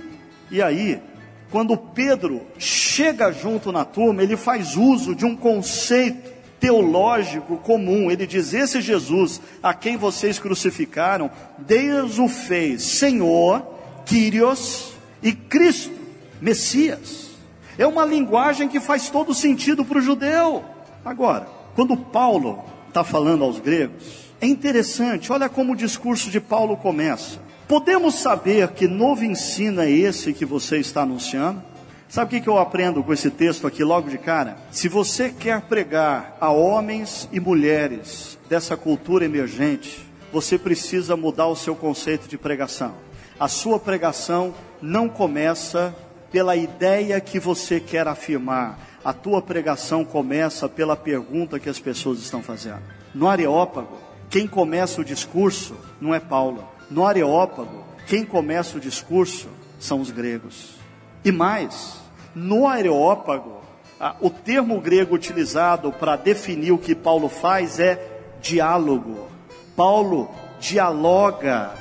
E aí, quando Pedro chega junto na turma, ele faz uso de um conceito teológico comum. Ele diz: Esse Jesus a quem vocês crucificaram, Deus o fez Senhor, Quírios e Cristo, Messias. É uma linguagem que faz todo sentido para o judeu. Agora, quando Paulo está falando aos gregos, é interessante, olha como o discurso de Paulo começa. Podemos saber que novo ensino é esse que você está anunciando? Sabe o que eu aprendo com esse texto aqui logo de cara? Se você quer pregar a homens e mulheres dessa cultura emergente, você precisa mudar o seu conceito de pregação. A sua pregação não começa pela ideia que você quer afirmar. A tua pregação começa pela pergunta que as pessoas estão fazendo. No Areópago, quem começa o discurso não é Paulo. No Areópago, quem começa o discurso são os gregos. E mais, no Areópago, o termo grego utilizado para definir o que Paulo faz é diálogo. Paulo dialoga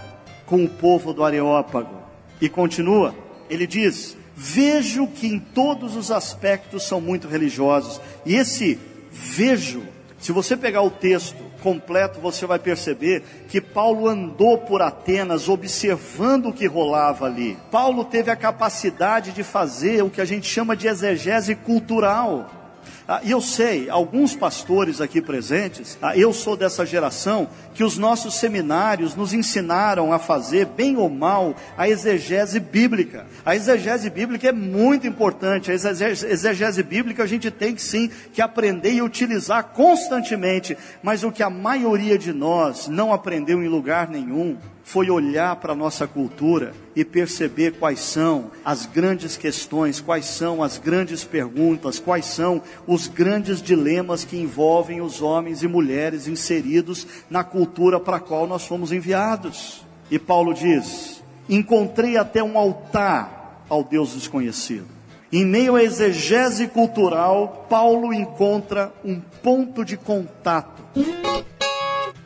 com o povo do Areópago. E continua, ele diz: Vejo que em todos os aspectos são muito religiosos. E esse vejo, se você pegar o texto completo, você vai perceber que Paulo andou por Atenas observando o que rolava ali. Paulo teve a capacidade de fazer o que a gente chama de exegese cultural. Ah, e eu sei, alguns pastores aqui presentes, ah, eu sou dessa geração que os nossos seminários nos ensinaram a fazer, bem ou mal, a exegese bíblica. A exegese bíblica é muito importante. A exegese, exegese bíblica a gente tem que sim que aprender e utilizar constantemente. Mas o que a maioria de nós não aprendeu em lugar nenhum foi olhar para a nossa cultura e perceber quais são as grandes questões, quais são as grandes perguntas, quais são os grandes dilemas que envolvem os homens e mulheres inseridos na cultura para a qual nós fomos enviados. E Paulo diz: Encontrei até um altar ao Deus desconhecido. Em meio à exegese cultural, Paulo encontra um ponto de contato.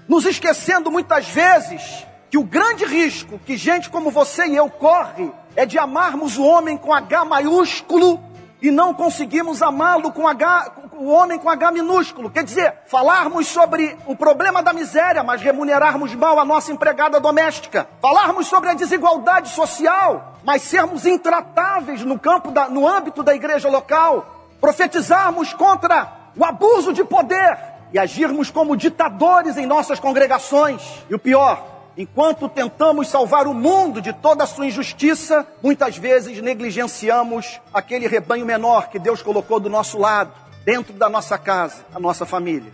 Nos esquecendo muitas vezes que o grande risco que gente como você e eu corre é de amarmos o homem com H maiúsculo e não conseguimos amá-lo com H, o homem com H minúsculo. Quer dizer, falarmos sobre o problema da miséria, mas remunerarmos mal a nossa empregada doméstica. Falarmos sobre a desigualdade social, mas sermos intratáveis no campo da, no âmbito da igreja local. Profetizarmos contra o abuso de poder e agirmos como ditadores em nossas congregações. E o pior, Enquanto tentamos salvar o mundo de toda a sua injustiça, muitas vezes negligenciamos aquele rebanho menor que Deus colocou do nosso lado, dentro da nossa casa, a nossa família.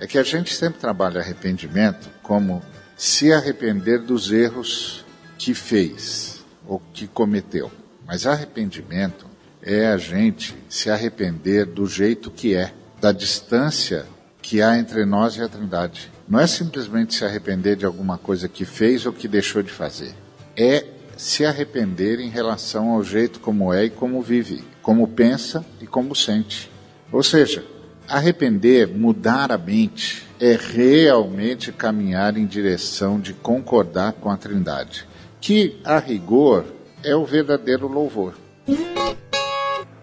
É que a gente sempre trabalha arrependimento como se arrepender dos erros que fez ou que cometeu. Mas arrependimento é a gente se arrepender do jeito que é, da distância que há entre nós e a Trindade. Não é simplesmente se arrepender de alguma coisa que fez ou que deixou de fazer. É se arrepender em relação ao jeito como é e como vive, como pensa e como sente. Ou seja, arrepender, mudar a mente, é realmente caminhar em direção de concordar com a Trindade, que, a rigor, é o verdadeiro louvor.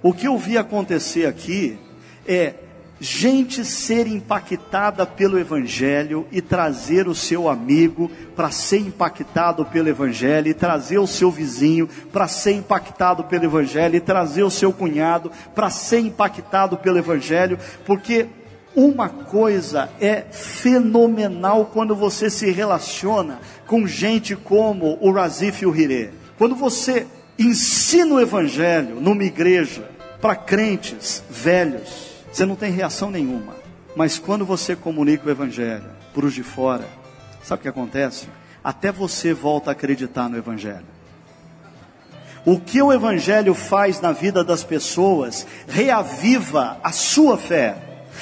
O que eu vi acontecer aqui é gente ser impactada pelo Evangelho e trazer o seu amigo para ser impactado pelo Evangelho, e trazer o seu vizinho para ser impactado pelo Evangelho, e trazer o seu cunhado para ser impactado pelo Evangelho, porque uma coisa é fenomenal quando você se relaciona com gente como o Razif e o Hirê. Quando você ensina o Evangelho numa igreja para crentes velhos, você não tem reação nenhuma. Mas quando você comunica o Evangelho para os de fora, sabe o que acontece? Até você volta a acreditar no Evangelho. O que o Evangelho faz na vida das pessoas reaviva a sua fé.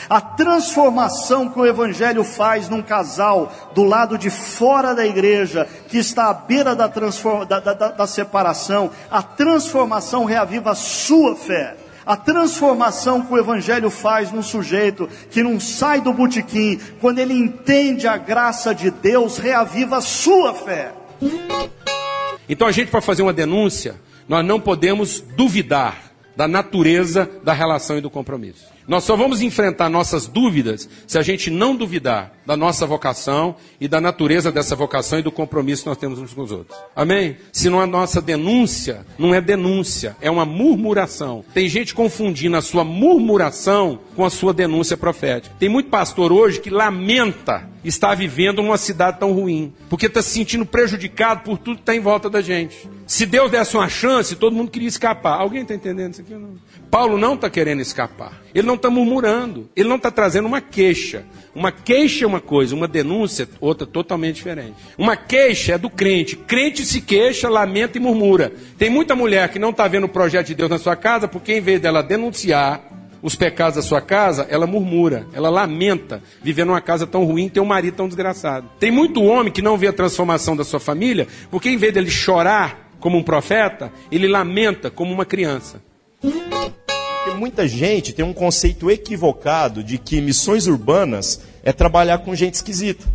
A transformação que o Evangelho faz num casal do lado de fora da igreja, que está à beira da, da, da, da separação, a transformação reaviva a sua fé. A transformação que o Evangelho faz num sujeito que não sai do botequim, quando ele entende a graça de Deus, reaviva a sua fé. Então a gente, para fazer uma denúncia, nós não podemos duvidar da natureza da relação e do compromisso. Nós só vamos enfrentar nossas dúvidas se a gente não duvidar da nossa vocação e da natureza dessa vocação e do compromisso que nós temos uns com os outros. Amém? Se não a nossa denúncia, não é denúncia, é uma murmuração. Tem gente confundindo a sua murmuração com a sua denúncia profética. Tem muito pastor hoje que lamenta estar vivendo numa cidade tão ruim, porque está se sentindo prejudicado por tudo que está em volta da gente. Se Deus desse uma chance, todo mundo queria escapar. Alguém está entendendo isso aqui ou não? Paulo não está querendo escapar. Ele não está murmurando. Ele não está trazendo uma queixa. Uma queixa é uma coisa, uma denúncia outra totalmente diferente. Uma queixa é do crente. Crente se queixa, lamenta e murmura. Tem muita mulher que não está vendo o projeto de Deus na sua casa porque em vez dela denunciar os pecados da sua casa, ela murmura, ela lamenta viver numa casa tão ruim, ter um marido tão desgraçado. Tem muito homem que não vê a transformação da sua família, porque em vez dele chorar como um profeta, ele lamenta como uma criança. Porque muita gente tem um conceito equivocado de que missões urbanas é trabalhar com gente esquisita.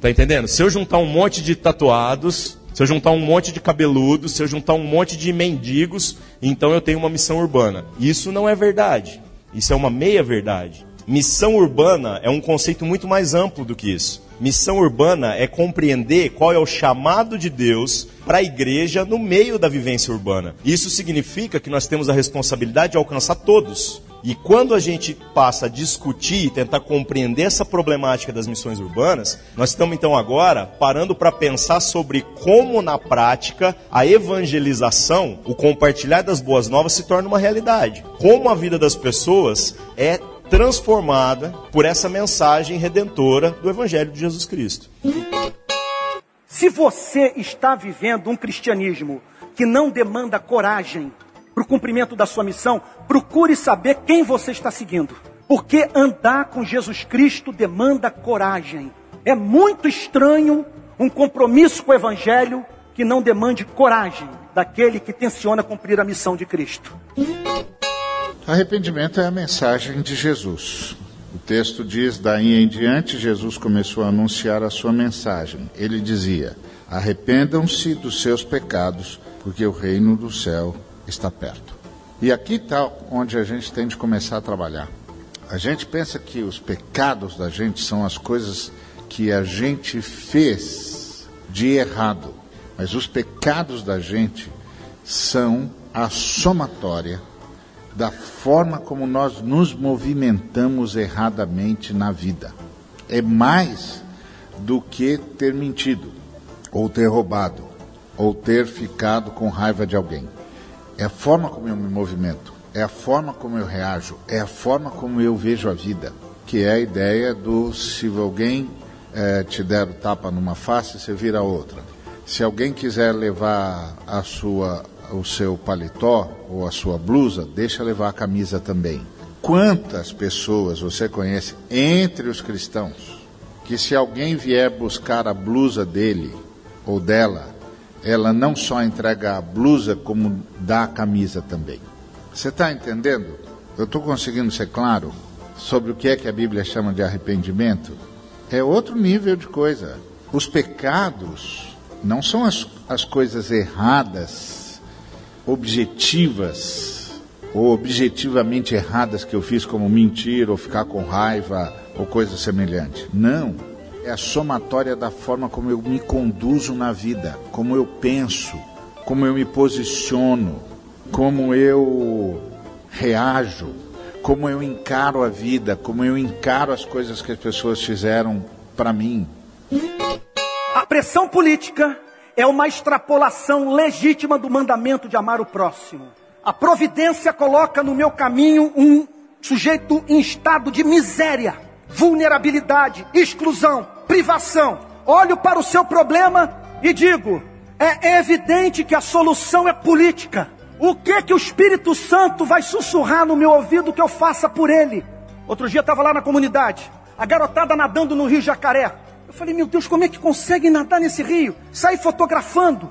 Tá entendendo? Se eu juntar um monte de tatuados, se eu juntar um monte de cabeludos, se eu juntar um monte de mendigos, então eu tenho uma missão urbana. Isso não é verdade. Isso é uma meia verdade. Missão urbana é um conceito muito mais amplo do que isso. Missão urbana é compreender qual é o chamado de Deus para a igreja no meio da vivência urbana. Isso significa que nós temos a responsabilidade de alcançar todos. E quando a gente passa a discutir e tentar compreender essa problemática das missões urbanas, nós estamos então agora parando para pensar sobre como na prática a evangelização, o compartilhar das boas novas se torna uma realidade. Como a vida das pessoas é transformada por essa mensagem redentora do Evangelho de Jesus Cristo. Se você está vivendo um cristianismo que não demanda coragem para o cumprimento da sua missão, procure saber quem você está seguindo. Porque andar com Jesus Cristo demanda coragem. É muito estranho um compromisso com o Evangelho que não demande coragem daquele que tenciona cumprir a missão de Cristo. Arrependimento é a mensagem de Jesus. O texto diz: daí em diante, Jesus começou a anunciar a sua mensagem. Ele dizia: Arrependam-se dos seus pecados, porque o reino do céu está perto. E aqui está onde a gente tem de começar a trabalhar. A gente pensa que os pecados da gente são as coisas que a gente fez de errado, mas os pecados da gente são a somatória da forma como nós nos movimentamos erradamente na vida. É mais do que ter mentido, ou ter roubado, ou ter ficado com raiva de alguém. É a forma como eu me movimento, é a forma como eu reajo, é a forma como eu vejo a vida, que é a ideia do se alguém eh, te der o tapa numa face, você vira a outra. Se alguém quiser levar a sua o seu paletó ou a sua blusa, deixa levar a camisa também. Quantas pessoas você conhece entre os cristãos que, se alguém vier buscar a blusa dele ou dela, ela não só entrega a blusa, como dá a camisa também? Você está entendendo? Eu estou conseguindo ser claro sobre o que é que a Bíblia chama de arrependimento? É outro nível de coisa. Os pecados não são as, as coisas erradas objetivas ou objetivamente erradas que eu fiz, como mentir ou ficar com raiva ou coisa semelhante. Não. É a somatória da forma como eu me conduzo na vida, como eu penso, como eu me posiciono, como eu reajo, como eu encaro a vida, como eu encaro as coisas que as pessoas fizeram para mim. A pressão política é uma extrapolação legítima do mandamento de amar o próximo. A providência coloca no meu caminho um sujeito em estado de miséria, vulnerabilidade, exclusão, privação. Olho para o seu problema e digo: é evidente que a solução é política. O que que o Espírito Santo vai sussurrar no meu ouvido que eu faça por ele? Outro dia estava lá na comunidade, a garotada nadando no Rio Jacaré. Eu falei, meu Deus, como é que consegue nadar nesse rio? Sair fotografando.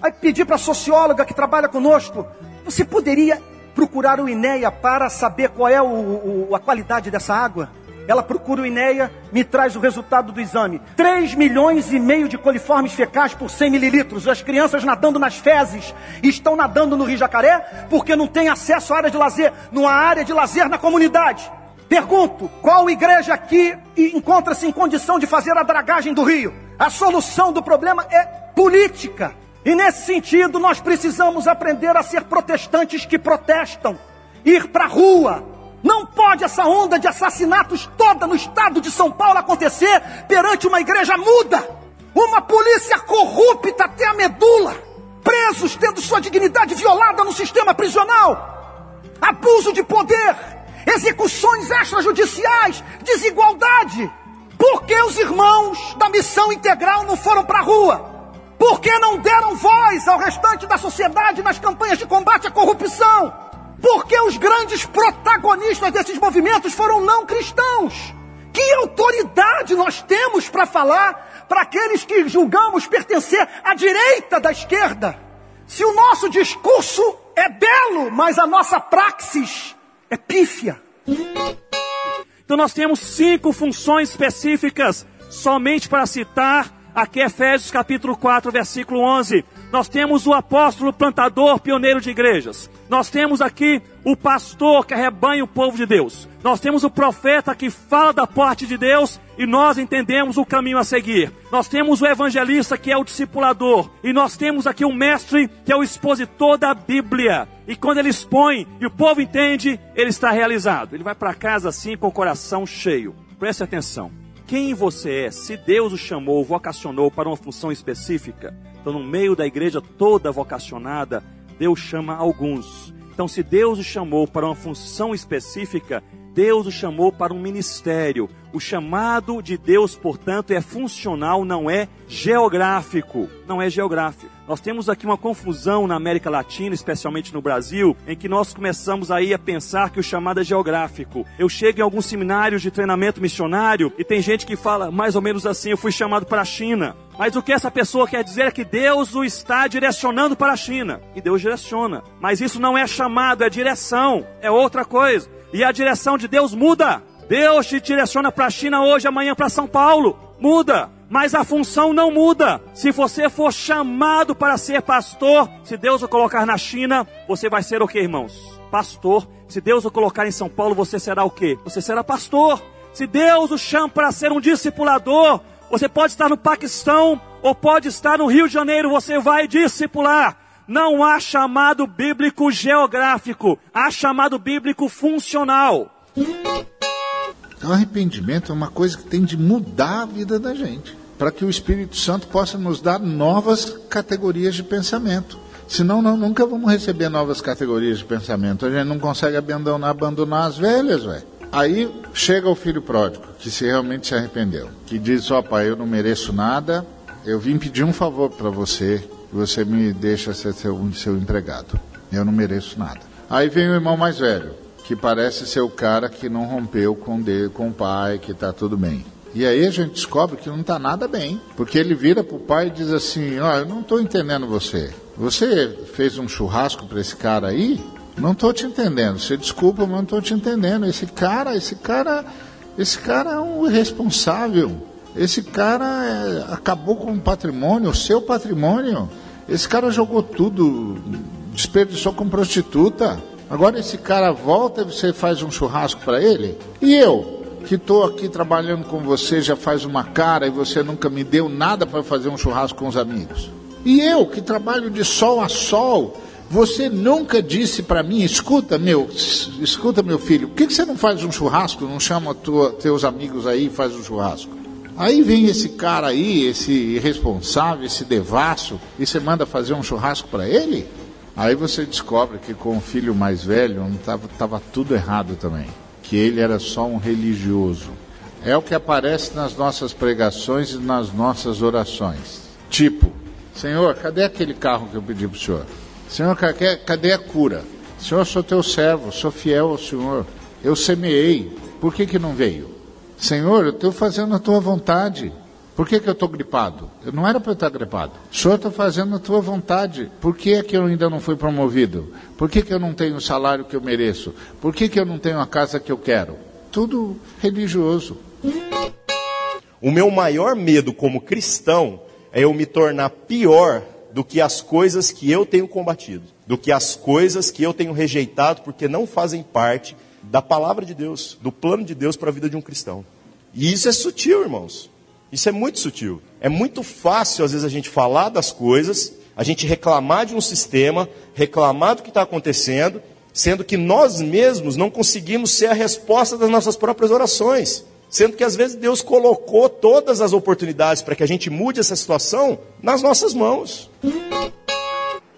Aí pedi para a socióloga que trabalha conosco, você poderia procurar o INEA para saber qual é o, o, a qualidade dessa água? Ela procura o INEA, me traz o resultado do exame. 3 milhões e meio de coliformes fecais por 100 mililitros. As crianças nadando nas fezes estão nadando no Rio Jacaré porque não tem acesso à área de lazer. Não há área de lazer na comunidade. Pergunto, qual igreja aqui encontra-se em condição de fazer a dragagem do rio? A solução do problema é política. E nesse sentido, nós precisamos aprender a ser protestantes que protestam, ir para a rua. Não pode essa onda de assassinatos toda no estado de São Paulo acontecer perante uma igreja muda, uma polícia corrupta até a medula, presos tendo sua dignidade violada no sistema prisional, abuso de poder, execuções extrajudiciais, desigualdade. Por que os irmãos da missão integral não foram para a rua? Por que não deram voz ao restante da sociedade nas campanhas de combate à corrupção? Por que os grandes protagonistas desses movimentos foram não cristãos? Que autoridade nós temos para falar para aqueles que julgamos pertencer à direita da esquerda? Se o nosso discurso é belo, mas a nossa praxis é pífia. Então nós temos cinco funções específicas, somente para citar aqui Efésios capítulo 4, versículo 11. Nós temos o apóstolo plantador, pioneiro de igrejas. Nós temos aqui o pastor que arrebanha o povo de Deus. Nós temos o profeta que fala da parte de Deus e nós entendemos o caminho a seguir. Nós temos o evangelista que é o discipulador. E nós temos aqui o mestre que é o expositor da Bíblia. E quando ele expõe e o povo entende, ele está realizado. Ele vai para casa assim com o coração cheio. Preste atenção. Quem você é, se Deus o chamou, vocacionou para uma função específica, então no meio da igreja toda vocacionada, Deus chama alguns. Então, se Deus o chamou para uma função específica, Deus o chamou para um ministério. O chamado de Deus, portanto, é funcional, não é geográfico. Não é geográfico. Nós temos aqui uma confusão na América Latina, especialmente no Brasil, em que nós começamos aí a pensar que o chamado é geográfico. Eu chego em alguns seminários de treinamento missionário e tem gente que fala mais ou menos assim: eu fui chamado para a China. Mas o que essa pessoa quer dizer é que Deus o está direcionando para a China. E Deus direciona. Mas isso não é chamado, é direção. É outra coisa. E a direção de Deus muda. Deus te direciona para a China hoje, amanhã para São Paulo. Muda. Mas a função não muda. Se você for chamado para ser pastor, se Deus o colocar na China, você vai ser o que, irmãos? Pastor. Se Deus o colocar em São Paulo, você será o que? Você será pastor. Se Deus o chama para ser um discipulador, você pode estar no Paquistão ou pode estar no Rio de Janeiro, você vai discipular. Não há chamado bíblico geográfico, há chamado bíblico funcional. Então, arrependimento é uma coisa que tem de mudar a vida da gente, para que o Espírito Santo possa nos dar novas categorias de pensamento. Senão, não, nunca vamos receber novas categorias de pensamento. A gente não consegue abandonar, abandonar as velhas, velho. Aí chega o filho pródigo, que se realmente se arrependeu, que diz: Ó oh, pai, eu não mereço nada, eu vim pedir um favor para você, você me deixa ser seu, seu empregado. Eu não mereço nada. Aí vem o irmão mais velho, que parece ser o cara que não rompeu com, com o pai, que está tudo bem. E aí a gente descobre que não está nada bem, porque ele vira para o pai e diz assim: Ó, oh, eu não estou entendendo você. Você fez um churrasco para esse cara aí? Não estou te entendendo. Você desculpa, mas não estou te entendendo. Esse cara, esse cara, esse cara é um irresponsável. Esse cara é, acabou com o patrimônio, o seu patrimônio. Esse cara jogou tudo, desperdiçou com prostituta. Agora esse cara volta e você faz um churrasco para ele? E eu, que estou aqui trabalhando com você já faz uma cara e você nunca me deu nada para fazer um churrasco com os amigos? E eu, que trabalho de sol a sol, você nunca disse para mim, escuta meu, escuta meu filho, por que, que você não faz um churrasco, não chama tua, teus amigos aí e faz um churrasco? Aí vem esse cara aí, esse irresponsável, esse devasso, e você manda fazer um churrasco para ele? Aí você descobre que com o filho mais velho estava tudo errado também, que ele era só um religioso. É o que aparece nas nossas pregações e nas nossas orações. Tipo, Senhor, cadê aquele carro que eu pedi para o Senhor? Senhor, cadê a cura? Senhor, sou teu servo, sou fiel ao Senhor. Eu semeei, por que, que não veio? Senhor, eu estou fazendo a tua vontade. Por que, que eu estou gripado? Eu não era para estar gripado. Senhor está fazendo a tua vontade. Por que, que eu ainda não fui promovido? Por que, que eu não tenho o salário que eu mereço? Por que, que eu não tenho a casa que eu quero? Tudo religioso. O meu maior medo como cristão é eu me tornar pior do que as coisas que eu tenho combatido, do que as coisas que eu tenho rejeitado porque não fazem parte da palavra de Deus, do plano de Deus para a vida de um cristão. E isso é sutil, irmãos. Isso é muito sutil. É muito fácil, às vezes, a gente falar das coisas, a gente reclamar de um sistema, reclamar do que está acontecendo, sendo que nós mesmos não conseguimos ser a resposta das nossas próprias orações. Sendo que às vezes Deus colocou todas as oportunidades para que a gente mude essa situação nas nossas mãos.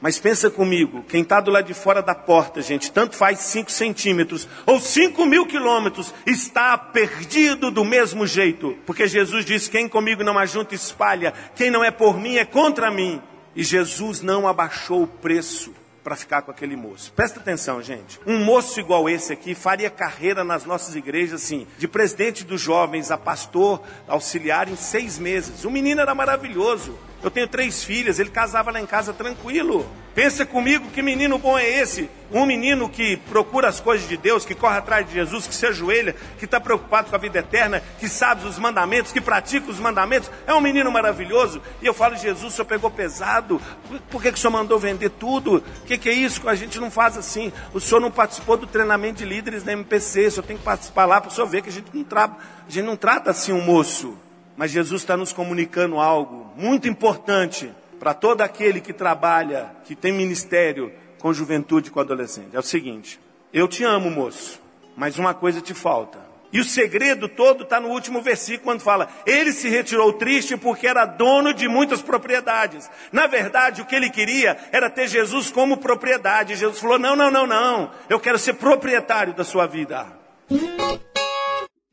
Mas pensa comigo, quem está do lado de fora da porta, gente, tanto faz 5 centímetros ou 5 mil quilômetros, está perdido do mesmo jeito. Porque Jesus disse: quem comigo não ajunta, espalha, quem não é por mim é contra mim. E Jesus não abaixou o preço para ficar com aquele moço. Presta atenção, gente. Um moço igual esse aqui faria carreira nas nossas igrejas, assim, de presidente dos jovens a pastor auxiliar em seis meses. O menino era maravilhoso. Eu tenho três filhas, ele casava lá em casa tranquilo. Pensa comigo que menino bom é esse? Um menino que procura as coisas de Deus, que corre atrás de Jesus, que se ajoelha, que está preocupado com a vida eterna, que sabe os mandamentos, que pratica os mandamentos. É um menino maravilhoso. E eu falo, Jesus, o senhor pegou pesado. Por que, que o senhor mandou vender tudo? O que, que é isso? A gente não faz assim. O senhor não participou do treinamento de líderes da MPC. O senhor tem que participar lá para o senhor ver que a gente não, tra... a gente não trata assim um moço. Mas Jesus está nos comunicando algo muito importante para todo aquele que trabalha, que tem ministério com juventude com adolescente. É o seguinte: eu te amo, moço, mas uma coisa te falta. E o segredo todo está no último versículo, quando fala: Ele se retirou triste porque era dono de muitas propriedades. Na verdade, o que ele queria era ter Jesus como propriedade. Jesus falou: Não, não, não, não. Eu quero ser proprietário da sua vida.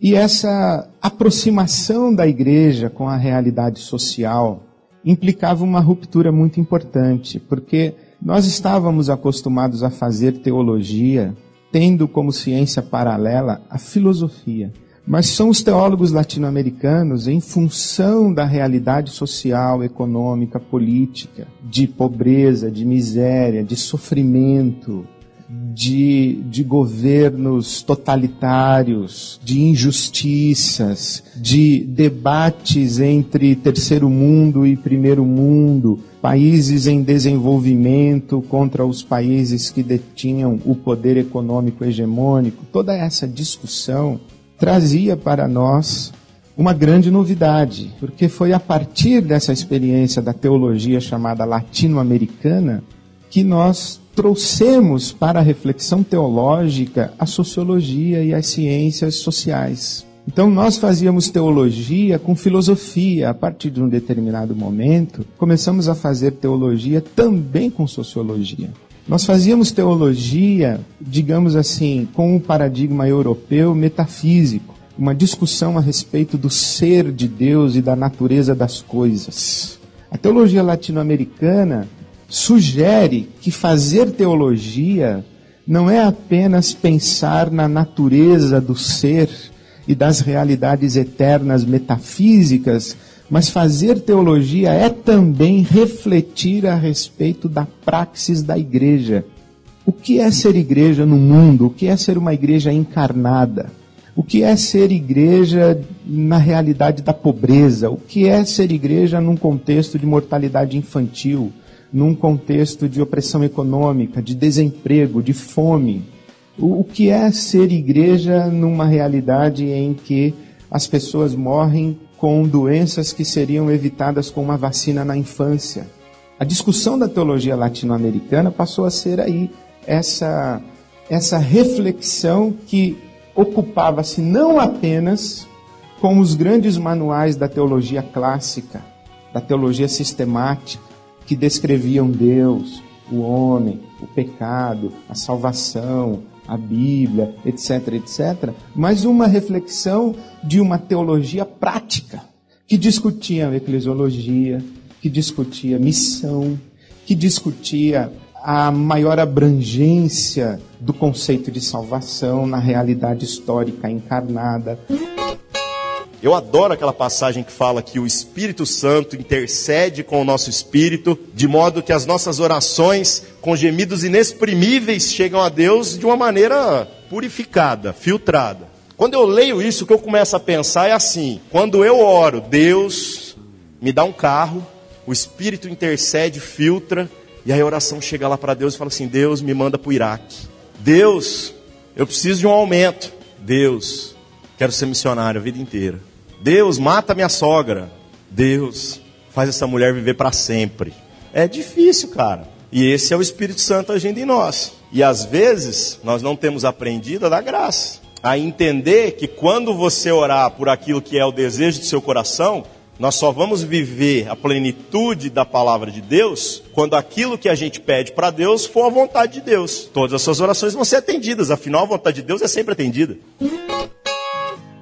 E essa aproximação da igreja com a realidade social implicava uma ruptura muito importante, porque nós estávamos acostumados a fazer teologia tendo como ciência paralela a filosofia. Mas são os teólogos latino-americanos, em função da realidade social, econômica, política, de pobreza, de miséria, de sofrimento, de, de governos totalitários, de injustiças, de debates entre terceiro mundo e primeiro mundo, países em desenvolvimento contra os países que detinham o poder econômico hegemônico. Toda essa discussão trazia para nós uma grande novidade, porque foi a partir dessa experiência da teologia chamada latino-americana que nós trouxemos para a reflexão teológica a sociologia e as ciências sociais. Então nós fazíamos teologia com filosofia. A partir de um determinado momento, começamos a fazer teologia também com sociologia. Nós fazíamos teologia, digamos assim, com o paradigma europeu metafísico, uma discussão a respeito do ser de Deus e da natureza das coisas. A teologia latino-americana sugere que fazer teologia não é apenas pensar na natureza do ser e das realidades eternas metafísicas, mas fazer teologia é também refletir a respeito da praxis da igreja. O que é ser igreja no mundo? O que é ser uma igreja encarnada? O que é ser igreja na realidade da pobreza? O que é ser igreja num contexto de mortalidade infantil? Num contexto de opressão econômica, de desemprego, de fome. O, o que é ser igreja numa realidade em que as pessoas morrem com doenças que seriam evitadas com uma vacina na infância? A discussão da teologia latino-americana passou a ser aí essa, essa reflexão que ocupava-se não apenas com os grandes manuais da teologia clássica, da teologia sistemática, que descreviam Deus, o homem, o pecado, a salvação, a Bíblia, etc, etc, mas uma reflexão de uma teologia prática, que discutia eclesiologia, que discutia missão, que discutia a maior abrangência do conceito de salvação na realidade histórica encarnada. Eu adoro aquela passagem que fala que o Espírito Santo intercede com o nosso espírito, de modo que as nossas orações, com gemidos inexprimíveis, chegam a Deus de uma maneira purificada, filtrada. Quando eu leio isso, o que eu começo a pensar é assim: quando eu oro, Deus me dá um carro, o Espírito intercede, filtra, e aí a oração chega lá para Deus e fala assim: Deus me manda para o Iraque. Deus Eu preciso de um aumento. Deus, quero ser missionário a vida inteira. Deus, mata minha sogra. Deus, faz essa mulher viver para sempre. É difícil, cara. E esse é o Espírito Santo agindo em nós. E às vezes nós não temos aprendido a dar graça, a entender que quando você orar por aquilo que é o desejo do seu coração, nós só vamos viver a plenitude da palavra de Deus quando aquilo que a gente pede para Deus for a vontade de Deus. Todas as suas orações vão ser atendidas, afinal a vontade de Deus é sempre atendida.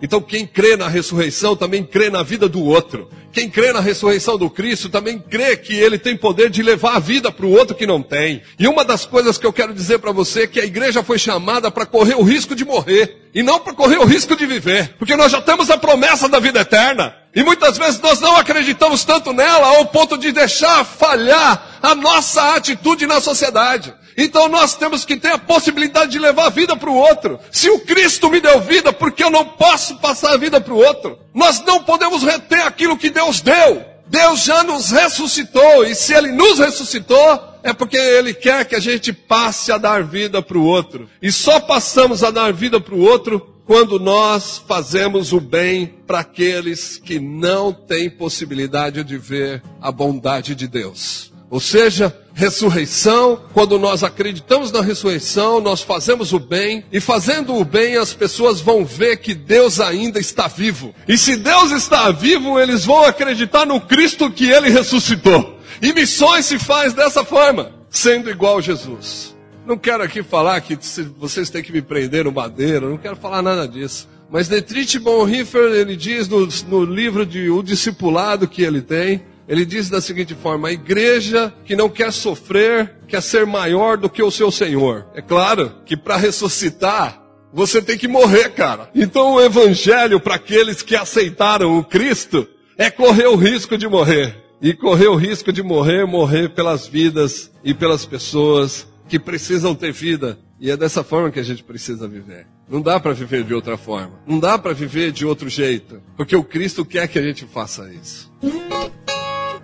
Então, quem crê na ressurreição também crê na vida do outro. Quem crê na ressurreição do Cristo também crê que ele tem poder de levar a vida para o outro que não tem. E uma das coisas que eu quero dizer para você é que a igreja foi chamada para correr o risco de morrer e não para correr o risco de viver, porque nós já temos a promessa da vida eterna. E muitas vezes nós não acreditamos tanto nela ao ponto de deixar falhar a nossa atitude na sociedade. Então nós temos que ter a possibilidade de levar a vida para o outro. Se o Cristo me deu vida, por que eu não posso passar a vida para o outro? Nós não podemos reter aquilo que Deus deu. Deus já nos ressuscitou, e se Ele nos ressuscitou, é porque Ele quer que a gente passe a dar vida para o outro. E só passamos a dar vida para o outro quando nós fazemos o bem para aqueles que não têm possibilidade de ver a bondade de Deus. Ou seja, ressurreição, quando nós acreditamos na ressurreição, nós fazemos o bem, e fazendo o bem, as pessoas vão ver que Deus ainda está vivo. E se Deus está vivo, eles vão acreditar no Cristo que ele ressuscitou. E missões se faz dessa forma, sendo igual a Jesus. Não quero aqui falar que vocês têm que me prender no madeiro, não quero falar nada disso. Mas Dietrich Bonhoeffer, ele diz no, no livro de O Discipulado que ele tem, ele diz da seguinte forma: a igreja que não quer sofrer, quer ser maior do que o seu Senhor. É claro que para ressuscitar, você tem que morrer, cara. Então o evangelho para aqueles que aceitaram o Cristo é correr o risco de morrer. E correr o risco de morrer, morrer pelas vidas e pelas pessoas que precisam ter vida. E é dessa forma que a gente precisa viver. Não dá para viver de outra forma. Não dá para viver de outro jeito. Porque o Cristo quer que a gente faça isso.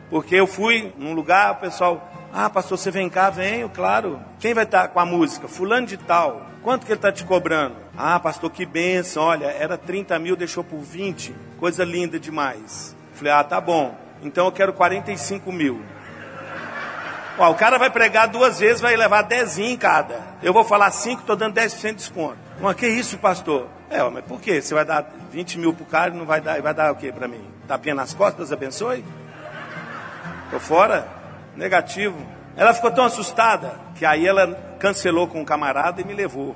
Porque eu fui num lugar, o pessoal, ah, pastor, você vem cá, venho, claro. Quem vai estar com a música? Fulano de tal. Quanto que ele está te cobrando? Ah, pastor, que benção, olha, era 30 mil, deixou por 20. Coisa linda demais. Falei, ah, tá bom. Então eu quero 45 mil. Ó, o cara vai pregar duas vezes, vai levar 10 em cada. Eu vou falar 5, estou dando 10% de desconto. Mas que isso, pastor? É, mas por quê? Você vai dar 20 mil para o cara e não vai dar, vai dar o quê para mim? Tapinha nas costas, abençoe? Tô fora? Negativo. Ela ficou tão assustada que aí ela cancelou com um camarada e me levou.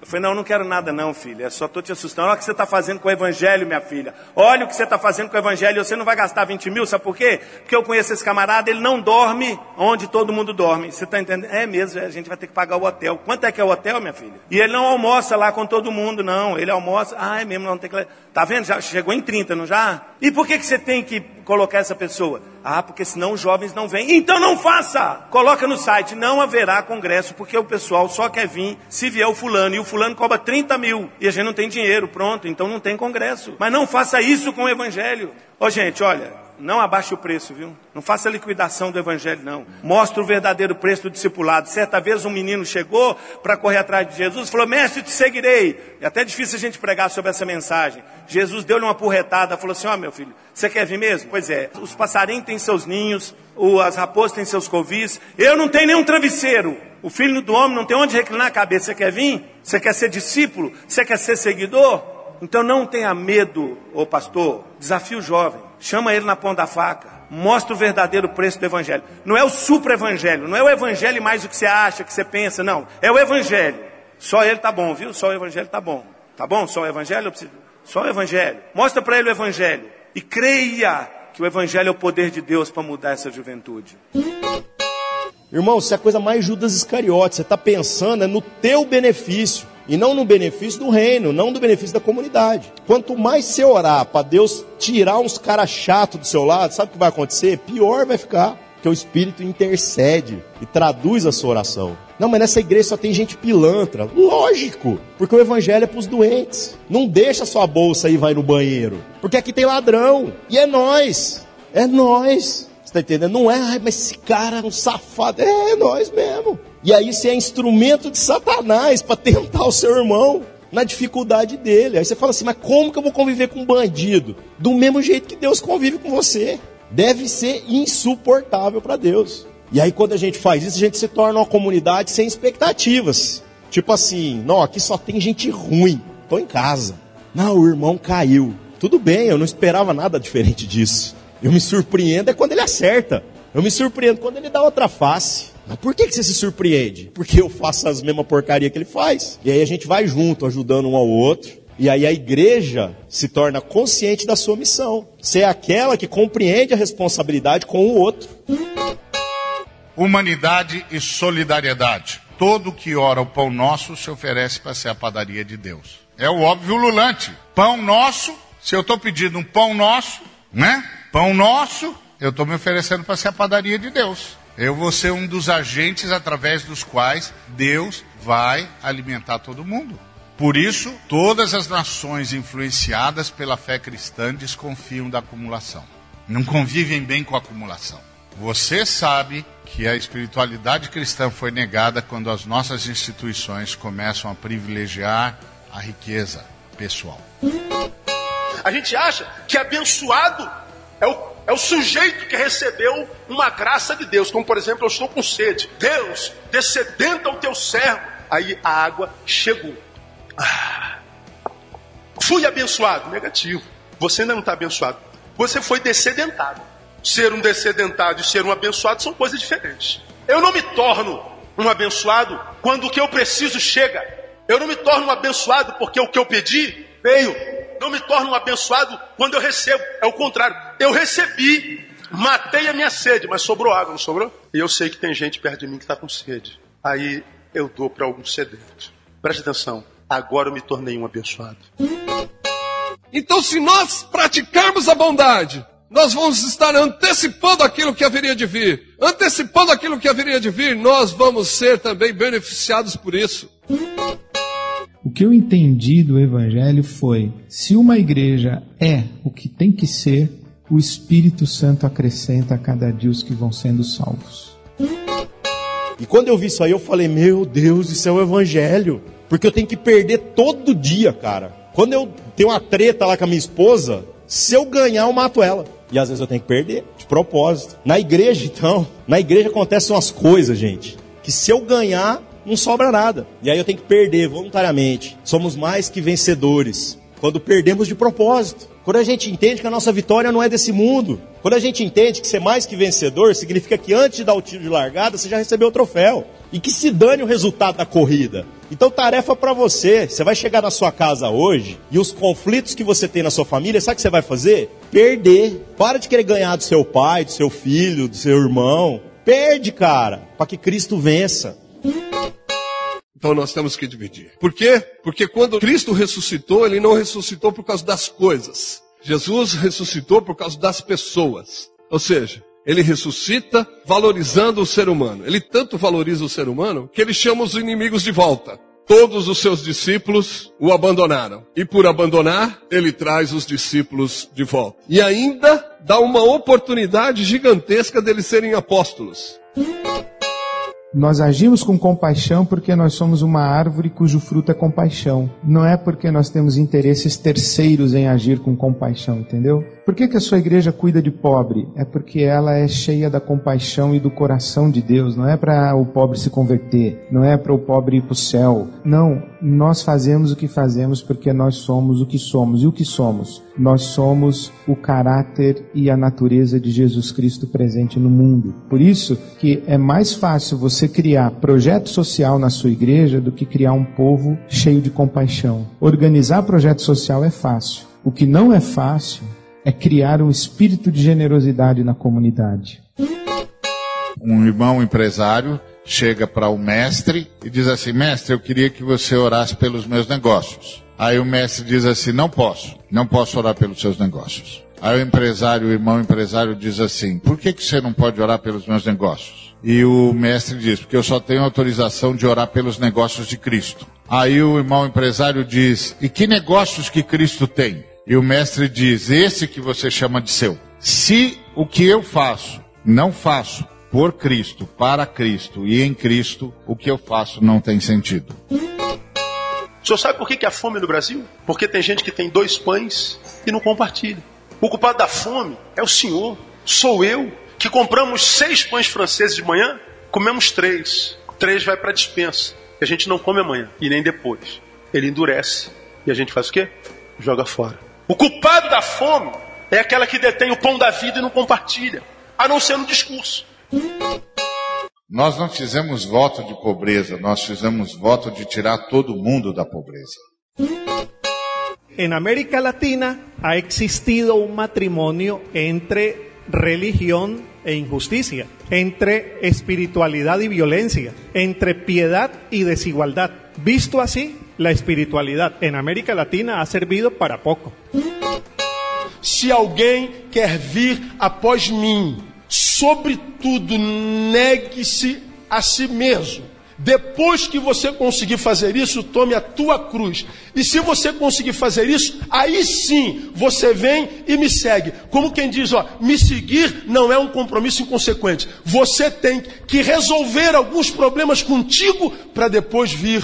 Eu falei, não, não quero nada não, filha. Só estou te assustando. Olha o que você está fazendo com o evangelho, minha filha. Olha o que você está fazendo com o evangelho. Você não vai gastar 20 mil, sabe por quê? Porque eu conheço esse camarada, ele não dorme onde todo mundo dorme. Você está entendendo? É mesmo, a gente vai ter que pagar o hotel. Quanto é que é o hotel, minha filha? E ele não almoça lá com todo mundo, não. Ele almoça. Ah, é mesmo, não tem que. Tá vendo? Já chegou em 30, não já? E por que, que você tem que colocar essa pessoa? Ah, porque senão os jovens não vêm. Então não faça! Coloca no site, não haverá congresso, porque o pessoal só quer vir se vier o fulano. E o fulano cobra 30 mil. E a gente não tem dinheiro, pronto, então não tem congresso. Mas não faça isso com o evangelho. Ó, oh, gente, olha, não abaixe o preço, viu? Não faça liquidação do evangelho, não. Mostre o verdadeiro preço do discipulado. Certa vez um menino chegou para correr atrás de Jesus e falou: Mestre, te seguirei. É até difícil a gente pregar sobre essa mensagem. Jesus deu-lhe uma porretada, falou assim: Ó, oh, meu filho, você quer vir mesmo? Pois é, os passarinhos têm seus ninhos, as raposas têm seus covis. Eu não tenho nenhum travesseiro. O filho do homem não tem onde reclinar a cabeça. Você quer vir? Você quer ser discípulo? Você quer ser seguidor? Então não tenha medo, ô pastor. Desafio jovem. Chama ele na ponta da faca. Mostra o verdadeiro preço do evangelho. Não é o supra-evangelho. Não é o evangelho mais o que você acha, que você pensa. Não. É o evangelho. Só ele tá bom, viu? Só o evangelho tá bom. Tá bom? Só o evangelho? Só o evangelho. Mostra para ele o evangelho. E creia que o evangelho é o poder de Deus para mudar essa juventude. Irmão, isso é a coisa mais Judas Iscariote. Você está pensando é no teu benefício e não no benefício do reino, não no benefício da comunidade. Quanto mais você orar para Deus tirar uns caras chatos do seu lado, sabe o que vai acontecer? Pior vai ficar, porque o Espírito intercede e traduz a sua oração. Não, mas nessa igreja só tem gente pilantra. Lógico, porque o evangelho é para os doentes. Não deixa sua bolsa aí e vai no banheiro, porque aqui tem ladrão e é nós, é nós. Você está entendendo? Não é, mas esse cara é um safado. É, é nós mesmo. E aí você é instrumento de Satanás para tentar o seu irmão na dificuldade dele. Aí você fala assim: mas como que eu vou conviver com um bandido? Do mesmo jeito que Deus convive com você. Deve ser insuportável para Deus. E aí, quando a gente faz isso, a gente se torna uma comunidade sem expectativas. Tipo assim, não, aqui só tem gente ruim. Tô em casa. Não, o irmão caiu. Tudo bem, eu não esperava nada diferente disso. Eu me surpreendo é quando ele acerta. Eu me surpreendo quando ele dá outra face. Mas por que, você se surpreende? Porque eu faço as mesmas porcaria que ele faz. E aí a gente vai junto, ajudando um ao outro. E aí a igreja se torna consciente da sua missão. Ser aquela que compreende a responsabilidade com o outro. Humanidade e solidariedade. Todo que ora o pão nosso se oferece para ser a padaria de Deus. É o óbvio lulante. Pão nosso, se eu estou pedindo um pão nosso, né? Pão nosso, eu estou me oferecendo para ser a padaria de Deus. Eu vou ser um dos agentes através dos quais Deus vai alimentar todo mundo. Por isso, todas as nações influenciadas pela fé cristã desconfiam da acumulação. Não convivem bem com a acumulação. Você sabe que a espiritualidade cristã foi negada quando as nossas instituições começam a privilegiar a riqueza pessoal. A gente acha que abençoado é o, é o sujeito que recebeu uma graça de Deus, como por exemplo, eu estou com sede. Deus, descedendo ao teu servo. Aí a água chegou. Ah, fui abençoado. Negativo. Você ainda não está abençoado. Você foi descedentado. Ser um descedentado e ser um abençoado são coisas diferentes. Eu não me torno um abençoado quando o que eu preciso chega. Eu não me torno um abençoado porque o que eu pedi veio. Não me torno um abençoado quando eu recebo. É o contrário. Eu recebi, matei a minha sede, mas sobrou água, não sobrou? E eu sei que tem gente perto de mim que está com sede. Aí eu dou para algum sedento. Preste atenção. Agora eu me tornei um abençoado. Então, se nós praticarmos a bondade, nós vamos estar antecipando aquilo que haveria de vir. Antecipando aquilo que haveria de vir, nós vamos ser também beneficiados por isso. O que eu entendi do Evangelho foi: se uma igreja é o que tem que ser, o Espírito Santo acrescenta a cada dia os que vão sendo salvos. E quando eu vi isso aí, eu falei: Meu Deus, isso é o Evangelho. Porque eu tenho que perder todo dia, cara. Quando eu tenho uma treta lá com a minha esposa, se eu ganhar, eu mato ela. E às vezes eu tenho que perder, de propósito. Na igreja, então, na igreja acontecem umas coisas, gente, que se eu ganhar, não sobra nada. E aí eu tenho que perder voluntariamente. Somos mais que vencedores quando perdemos de propósito. Quando a gente entende que a nossa vitória não é desse mundo. Quando a gente entende que ser mais que vencedor significa que antes de dar o tiro de largada, você já recebeu o troféu. E que se dane o resultado da corrida. Então, tarefa para você. Você vai chegar na sua casa hoje e os conflitos que você tem na sua família, sabe o que você vai fazer? Perder. Para de querer ganhar do seu pai, do seu filho, do seu irmão. Perde, cara, para que Cristo vença. Então nós temos que dividir. Por quê? Porque quando Cristo ressuscitou, ele não ressuscitou por causa das coisas. Jesus ressuscitou por causa das pessoas. Ou seja, ele ressuscita valorizando o ser humano. Ele tanto valoriza o ser humano que ele chama os inimigos de volta. Todos os seus discípulos o abandonaram. E por abandonar, ele traz os discípulos de volta. E ainda dá uma oportunidade gigantesca deles serem apóstolos. Nós agimos com compaixão porque nós somos uma árvore cujo fruto é compaixão. Não é porque nós temos interesses terceiros em agir com compaixão, entendeu? Por que, que a sua igreja cuida de pobre? É porque ela é cheia da compaixão e do coração de Deus. Não é para o pobre se converter, não é para o pobre ir para o céu. Não, nós fazemos o que fazemos porque nós somos o que somos. E o que somos? Nós somos o caráter e a natureza de Jesus Cristo presente no mundo. Por isso que é mais fácil você criar projeto social na sua igreja do que criar um povo cheio de compaixão. Organizar projeto social é fácil. O que não é fácil é criar um espírito de generosidade na comunidade. Um irmão empresário chega para o mestre e diz assim: Mestre, eu queria que você orasse pelos meus negócios. Aí o mestre diz assim: Não posso, não posso orar pelos seus negócios. Aí o empresário, o irmão empresário diz assim: Por que, que você não pode orar pelos meus negócios? E o mestre diz: Porque eu só tenho autorização de orar pelos negócios de Cristo. Aí o irmão empresário diz: E que negócios que Cristo tem? E o mestre diz: Esse que você chama de seu. Se o que eu faço, não faço por Cristo, para Cristo e em Cristo, o que eu faço não tem sentido. O senhor sabe por que, que há fome no Brasil? Porque tem gente que tem dois pães e não compartilha. O culpado da fome é o senhor, sou eu, que compramos seis pães franceses de manhã, comemos três. Três vai para a dispensa. E a gente não come amanhã e nem depois. Ele endurece. E a gente faz o quê? Joga fora. O culpado da fome é aquela que detém o pão da vida e não compartilha, a não ser no discurso. Nós não fizemos voto de pobreza, nós fizemos voto de tirar todo mundo da pobreza. En América Latina ha existido un matrimonio entre religión e injusticia, entre espiritualidad y violencia, entre piedad y desigualdad. Visto así, la espiritualidad en América Latina ha servido para poco. Se alguém quer vir após mim, sobretudo negue-se a si mesmo. Depois que você conseguir fazer isso, tome a tua cruz. E se você conseguir fazer isso, aí sim você vem e me segue. Como quem diz, ó, me seguir não é um compromisso inconsequente. Você tem que resolver alguns problemas contigo para depois vir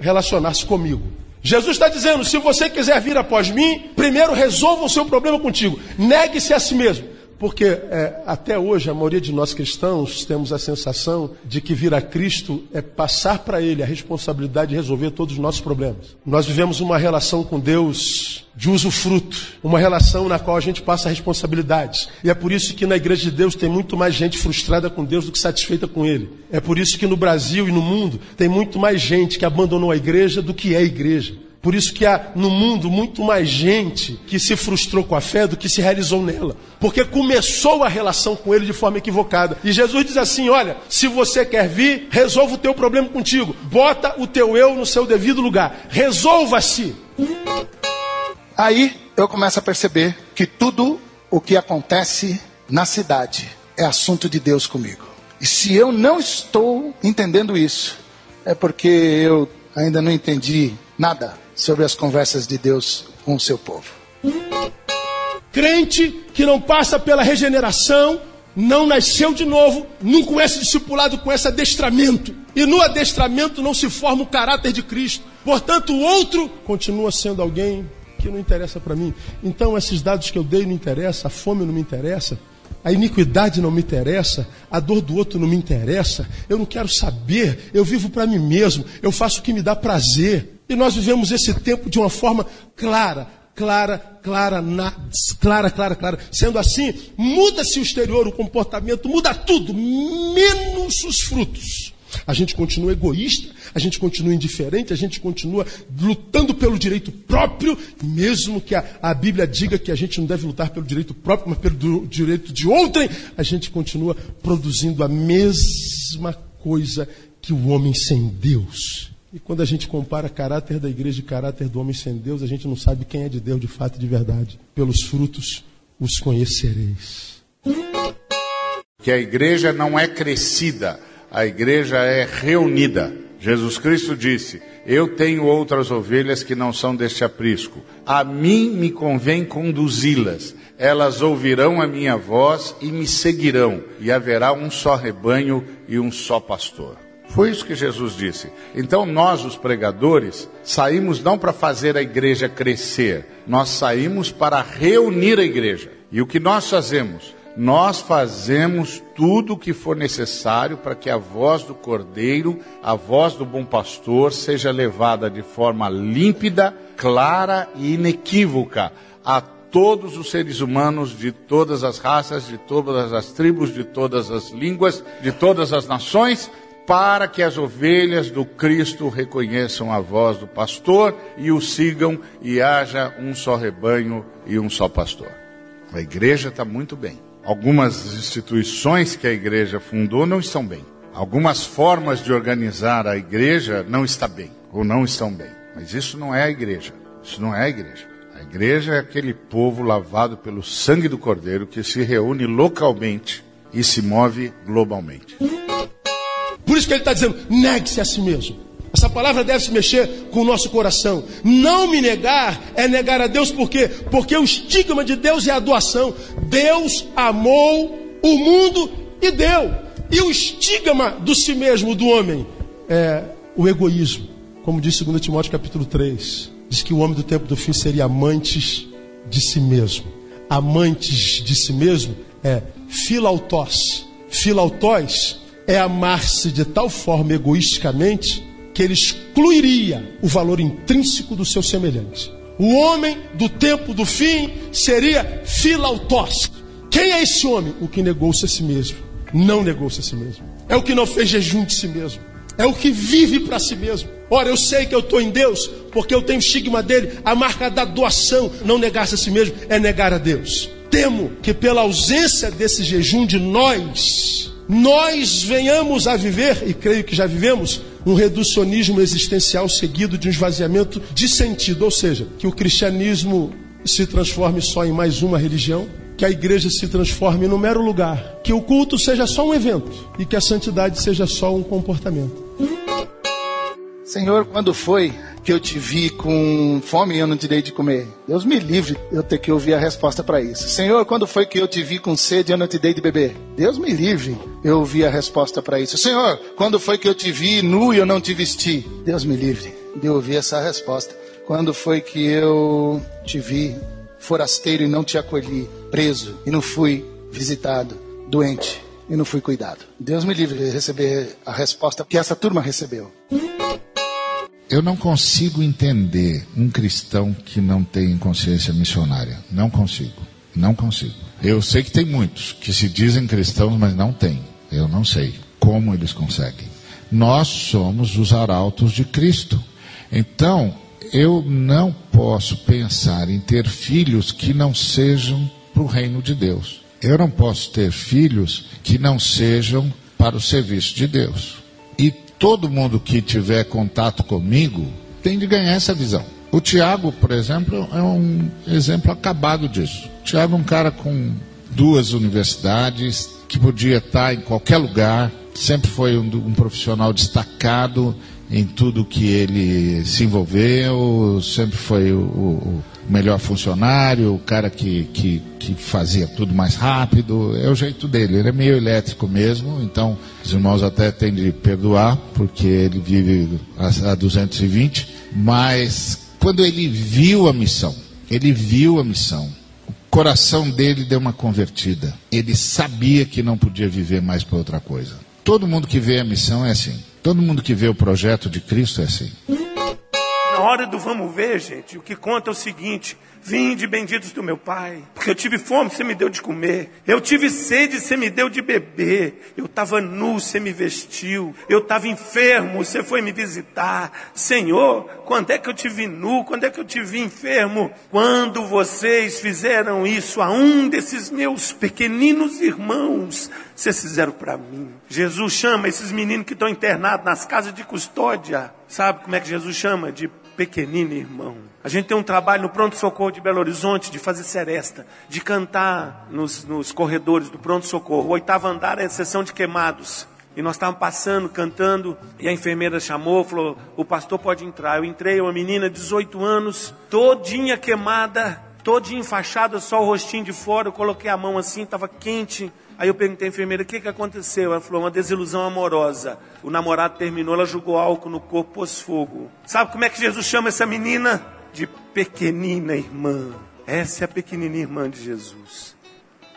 relacionar-se comigo. Jesus está dizendo: se você quiser vir após mim, primeiro resolva o seu problema contigo. Negue-se a si mesmo. Porque é, até hoje a maioria de nós cristãos temos a sensação de que vir a Cristo é passar para Ele a responsabilidade de resolver todos os nossos problemas. Nós vivemos uma relação com Deus de usufruto, uma relação na qual a gente passa responsabilidades. E é por isso que na igreja de Deus tem muito mais gente frustrada com Deus do que satisfeita com Ele. É por isso que no Brasil e no mundo tem muito mais gente que abandonou a igreja do que é igreja. Por isso que há no mundo muito mais gente que se frustrou com a fé do que se realizou nela. Porque começou a relação com ele de forma equivocada. E Jesus diz assim: olha, se você quer vir, resolva o teu problema contigo. Bota o teu eu no seu devido lugar. Resolva-se. Aí eu começo a perceber que tudo o que acontece na cidade é assunto de Deus comigo. E se eu não estou entendendo isso, é porque eu ainda não entendi nada sobre as conversas de Deus com o seu povo. Crente que não passa pela regeneração, não nasceu de novo, não conhece discipulado, esse adestramento. E no adestramento não se forma o caráter de Cristo. Portanto, o outro continua sendo alguém que não interessa para mim. Então, esses dados que eu dei não interessam, a fome não me interessa, a iniquidade não me interessa, a dor do outro não me interessa, eu não quero saber, eu vivo para mim mesmo, eu faço o que me dá prazer. E nós vivemos esse tempo de uma forma clara, clara, clara, na, clara, clara, clara. Sendo assim, muda-se o exterior, o comportamento, muda tudo, menos os frutos. A gente continua egoísta, a gente continua indiferente, a gente continua lutando pelo direito próprio, mesmo que a, a, Bíblia diga que a gente não deve lutar pelo direito próprio, mas pelo direito de outrem, a gente continua produzindo a mesma coisa que o homem sem Deus. E quando a gente compara caráter da igreja e caráter do homem sem Deus, a gente não sabe quem é de Deus de fato e de verdade. Pelos frutos os conhecereis. Que a igreja não é crescida, a igreja é reunida. Jesus Cristo disse: Eu tenho outras ovelhas que não são deste aprisco. A mim me convém conduzi-las. Elas ouvirão a minha voz e me seguirão, e haverá um só rebanho e um só pastor. Foi isso que Jesus disse. Então nós, os pregadores, saímos não para fazer a igreja crescer, nós saímos para reunir a igreja. E o que nós fazemos? Nós fazemos tudo o que for necessário para que a voz do Cordeiro, a voz do bom pastor, seja levada de forma límpida, clara e inequívoca a todos os seres humanos de todas as raças, de todas as tribos, de todas as línguas, de todas as nações, para que as ovelhas do Cristo reconheçam a voz do pastor e o sigam e haja um só rebanho e um só pastor. A igreja está muito bem. Algumas instituições que a igreja fundou não estão bem. Algumas formas de organizar a igreja não estão bem ou não estão bem. Mas isso não é a igreja. Isso não é a igreja. A igreja é aquele povo lavado pelo sangue do Cordeiro que se reúne localmente e se move globalmente. Por isso que ele está dizendo: negue-se a si mesmo. Essa palavra deve se mexer com o nosso coração. Não me negar é negar a Deus, por quê? Porque o estigma de Deus é a doação. Deus amou o mundo e deu. E o estigma do si mesmo do homem é o egoísmo. Como diz 2 Timóteo capítulo 3, diz que o homem do tempo do fim seria amantes de si mesmo. Amantes de si mesmo é filautós. Filautós é amar-se de tal forma egoisticamente que ele excluiria o valor intrínseco do seu semelhante. O homem do tempo do fim seria filautós. Quem é esse homem? O que negou-se a si mesmo. Não negou-se a si mesmo. É o que não fez jejum de si mesmo. É o que vive para si mesmo. Ora, eu sei que eu estou em Deus, porque eu tenho o estigma dele, a marca da doação. Não negar-se a si mesmo é negar a Deus. Temo que pela ausência desse jejum de nós, nós venhamos a viver, e creio que já vivemos, um reducionismo existencial seguido de um esvaziamento de sentido, ou seja, que o cristianismo se transforme só em mais uma religião, que a igreja se transforme no mero lugar, que o culto seja só um evento e que a santidade seja só um comportamento. Senhor, quando foi que eu te vi com fome e eu não te dei de comer? Deus me livre eu ter que ouvir a resposta para isso. Senhor, quando foi que eu te vi com sede e eu não te dei de beber? Deus me livre eu ouvir a resposta para isso. Senhor, quando foi que eu te vi nu e eu não te vesti? Deus me livre de ouvir essa resposta. Quando foi que eu te vi forasteiro e não te acolhi, preso e não fui visitado, doente e não fui cuidado? Deus me livre de receber a resposta que essa turma recebeu. Eu não consigo entender um cristão que não tem consciência missionária. Não consigo. Não consigo. Eu sei que tem muitos que se dizem cristãos, mas não têm. Eu não sei como eles conseguem. Nós somos os arautos de Cristo. Então, eu não posso pensar em ter filhos que não sejam para o reino de Deus. Eu não posso ter filhos que não sejam para o serviço de Deus. Todo mundo que tiver contato comigo tem de ganhar essa visão. O Tiago, por exemplo, é um exemplo acabado disso. O Tiago é um cara com duas universidades, que podia estar em qualquer lugar, sempre foi um, um profissional destacado em tudo que ele se envolveu, sempre foi o, o melhor funcionário, o cara que, que, que, fazia tudo mais rápido, é o jeito dele. Ele é meio elétrico mesmo, então os irmãos até têm de perdoar, porque ele vive a, a 220, mas quando ele viu a missão, ele viu a missão, o coração dele deu uma convertida. Ele sabia que não podia viver mais para outra coisa. Todo mundo que vê a missão é assim. Todo mundo que vê o projeto de Cristo é assim. Hora do vamos ver, gente, o que conta é o seguinte: Vinde, benditos do meu Pai, porque eu tive fome, você me deu de comer. Eu tive sede, você me deu de beber. Eu estava nu, você me vestiu. Eu estava enfermo, você foi me visitar. Senhor, quando é que eu te vi nu? Quando é que eu te vi enfermo? Quando vocês fizeram isso a um desses meus pequeninos irmãos, vocês fizeram para mim. Jesus chama esses meninos que estão internados nas casas de custódia. Sabe como é que Jesus chama? De pequenino irmão. A gente tem um trabalho no pronto-socorro de Belo Horizonte de fazer seresta, de cantar nos, nos corredores do pronto-socorro. O oitavo andar é a sessão de queimados. E nós estávamos passando, cantando, e a enfermeira chamou, falou: o pastor pode entrar. Eu entrei, uma menina de 18 anos, todinha queimada, todinha enfaixada, só o rostinho de fora. Eu coloquei a mão assim, estava quente. Aí eu perguntei à enfermeira, o que, que aconteceu? Ela falou, uma desilusão amorosa. O namorado terminou, ela jogou álcool no corpo, pôs fogo. Sabe como é que Jesus chama essa menina? De pequenina irmã. Essa é a pequenina irmã de Jesus.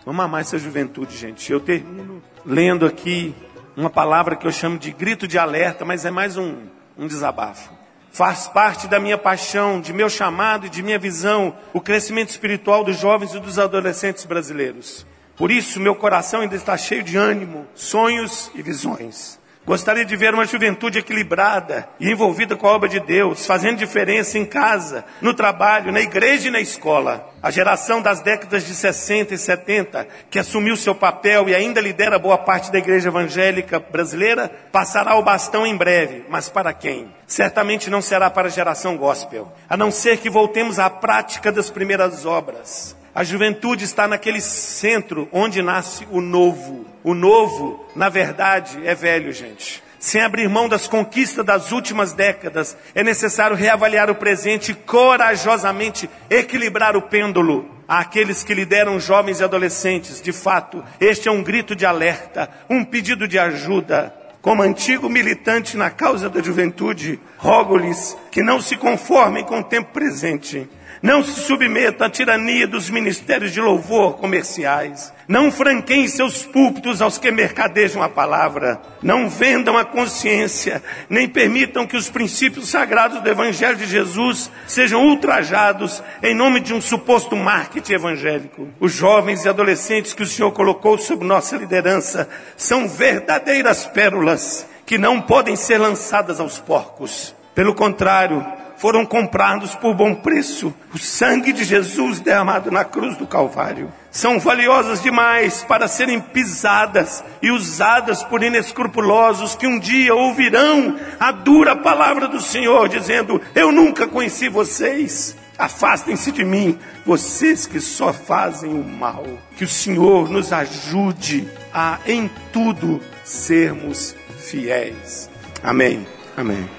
Vamos amar essa juventude, gente. Eu termino lendo aqui uma palavra que eu chamo de grito de alerta, mas é mais um, um desabafo. Faz parte da minha paixão, de meu chamado e de minha visão, o crescimento espiritual dos jovens e dos adolescentes brasileiros. Por isso, meu coração ainda está cheio de ânimo, sonhos e visões. Gostaria de ver uma juventude equilibrada e envolvida com a obra de Deus, fazendo diferença em casa, no trabalho, na igreja e na escola. A geração das décadas de 60 e 70, que assumiu seu papel e ainda lidera boa parte da igreja evangélica brasileira, passará o bastão em breve. Mas para quem? Certamente não será para a geração gospel, a não ser que voltemos à prática das primeiras obras. A juventude está naquele centro onde nasce o novo. O novo, na verdade, é velho, gente. Sem abrir mão das conquistas das últimas décadas, é necessário reavaliar o presente e corajosamente equilibrar o pêndulo. àqueles que lideram jovens e adolescentes. De fato, este é um grito de alerta, um pedido de ajuda. Como antigo militante na causa da juventude, rogo-lhes que não se conformem com o tempo presente. Não se submetam à tirania dos ministérios de louvor comerciais. Não franqueiem seus púlpitos aos que mercadejam a palavra. Não vendam a consciência, nem permitam que os princípios sagrados do Evangelho de Jesus sejam ultrajados em nome de um suposto marketing evangélico. Os jovens e adolescentes que o Senhor colocou sob nossa liderança são verdadeiras pérolas que não podem ser lançadas aos porcos. Pelo contrário, foram comprados por bom preço. O sangue de Jesus derramado na cruz do Calvário. São valiosas demais para serem pisadas e usadas por inescrupulosos que um dia ouvirão a dura palavra do Senhor dizendo: Eu nunca conheci vocês. Afastem-se de mim, vocês que só fazem o mal. Que o Senhor nos ajude a, em tudo, sermos fiéis. Amém. Amém.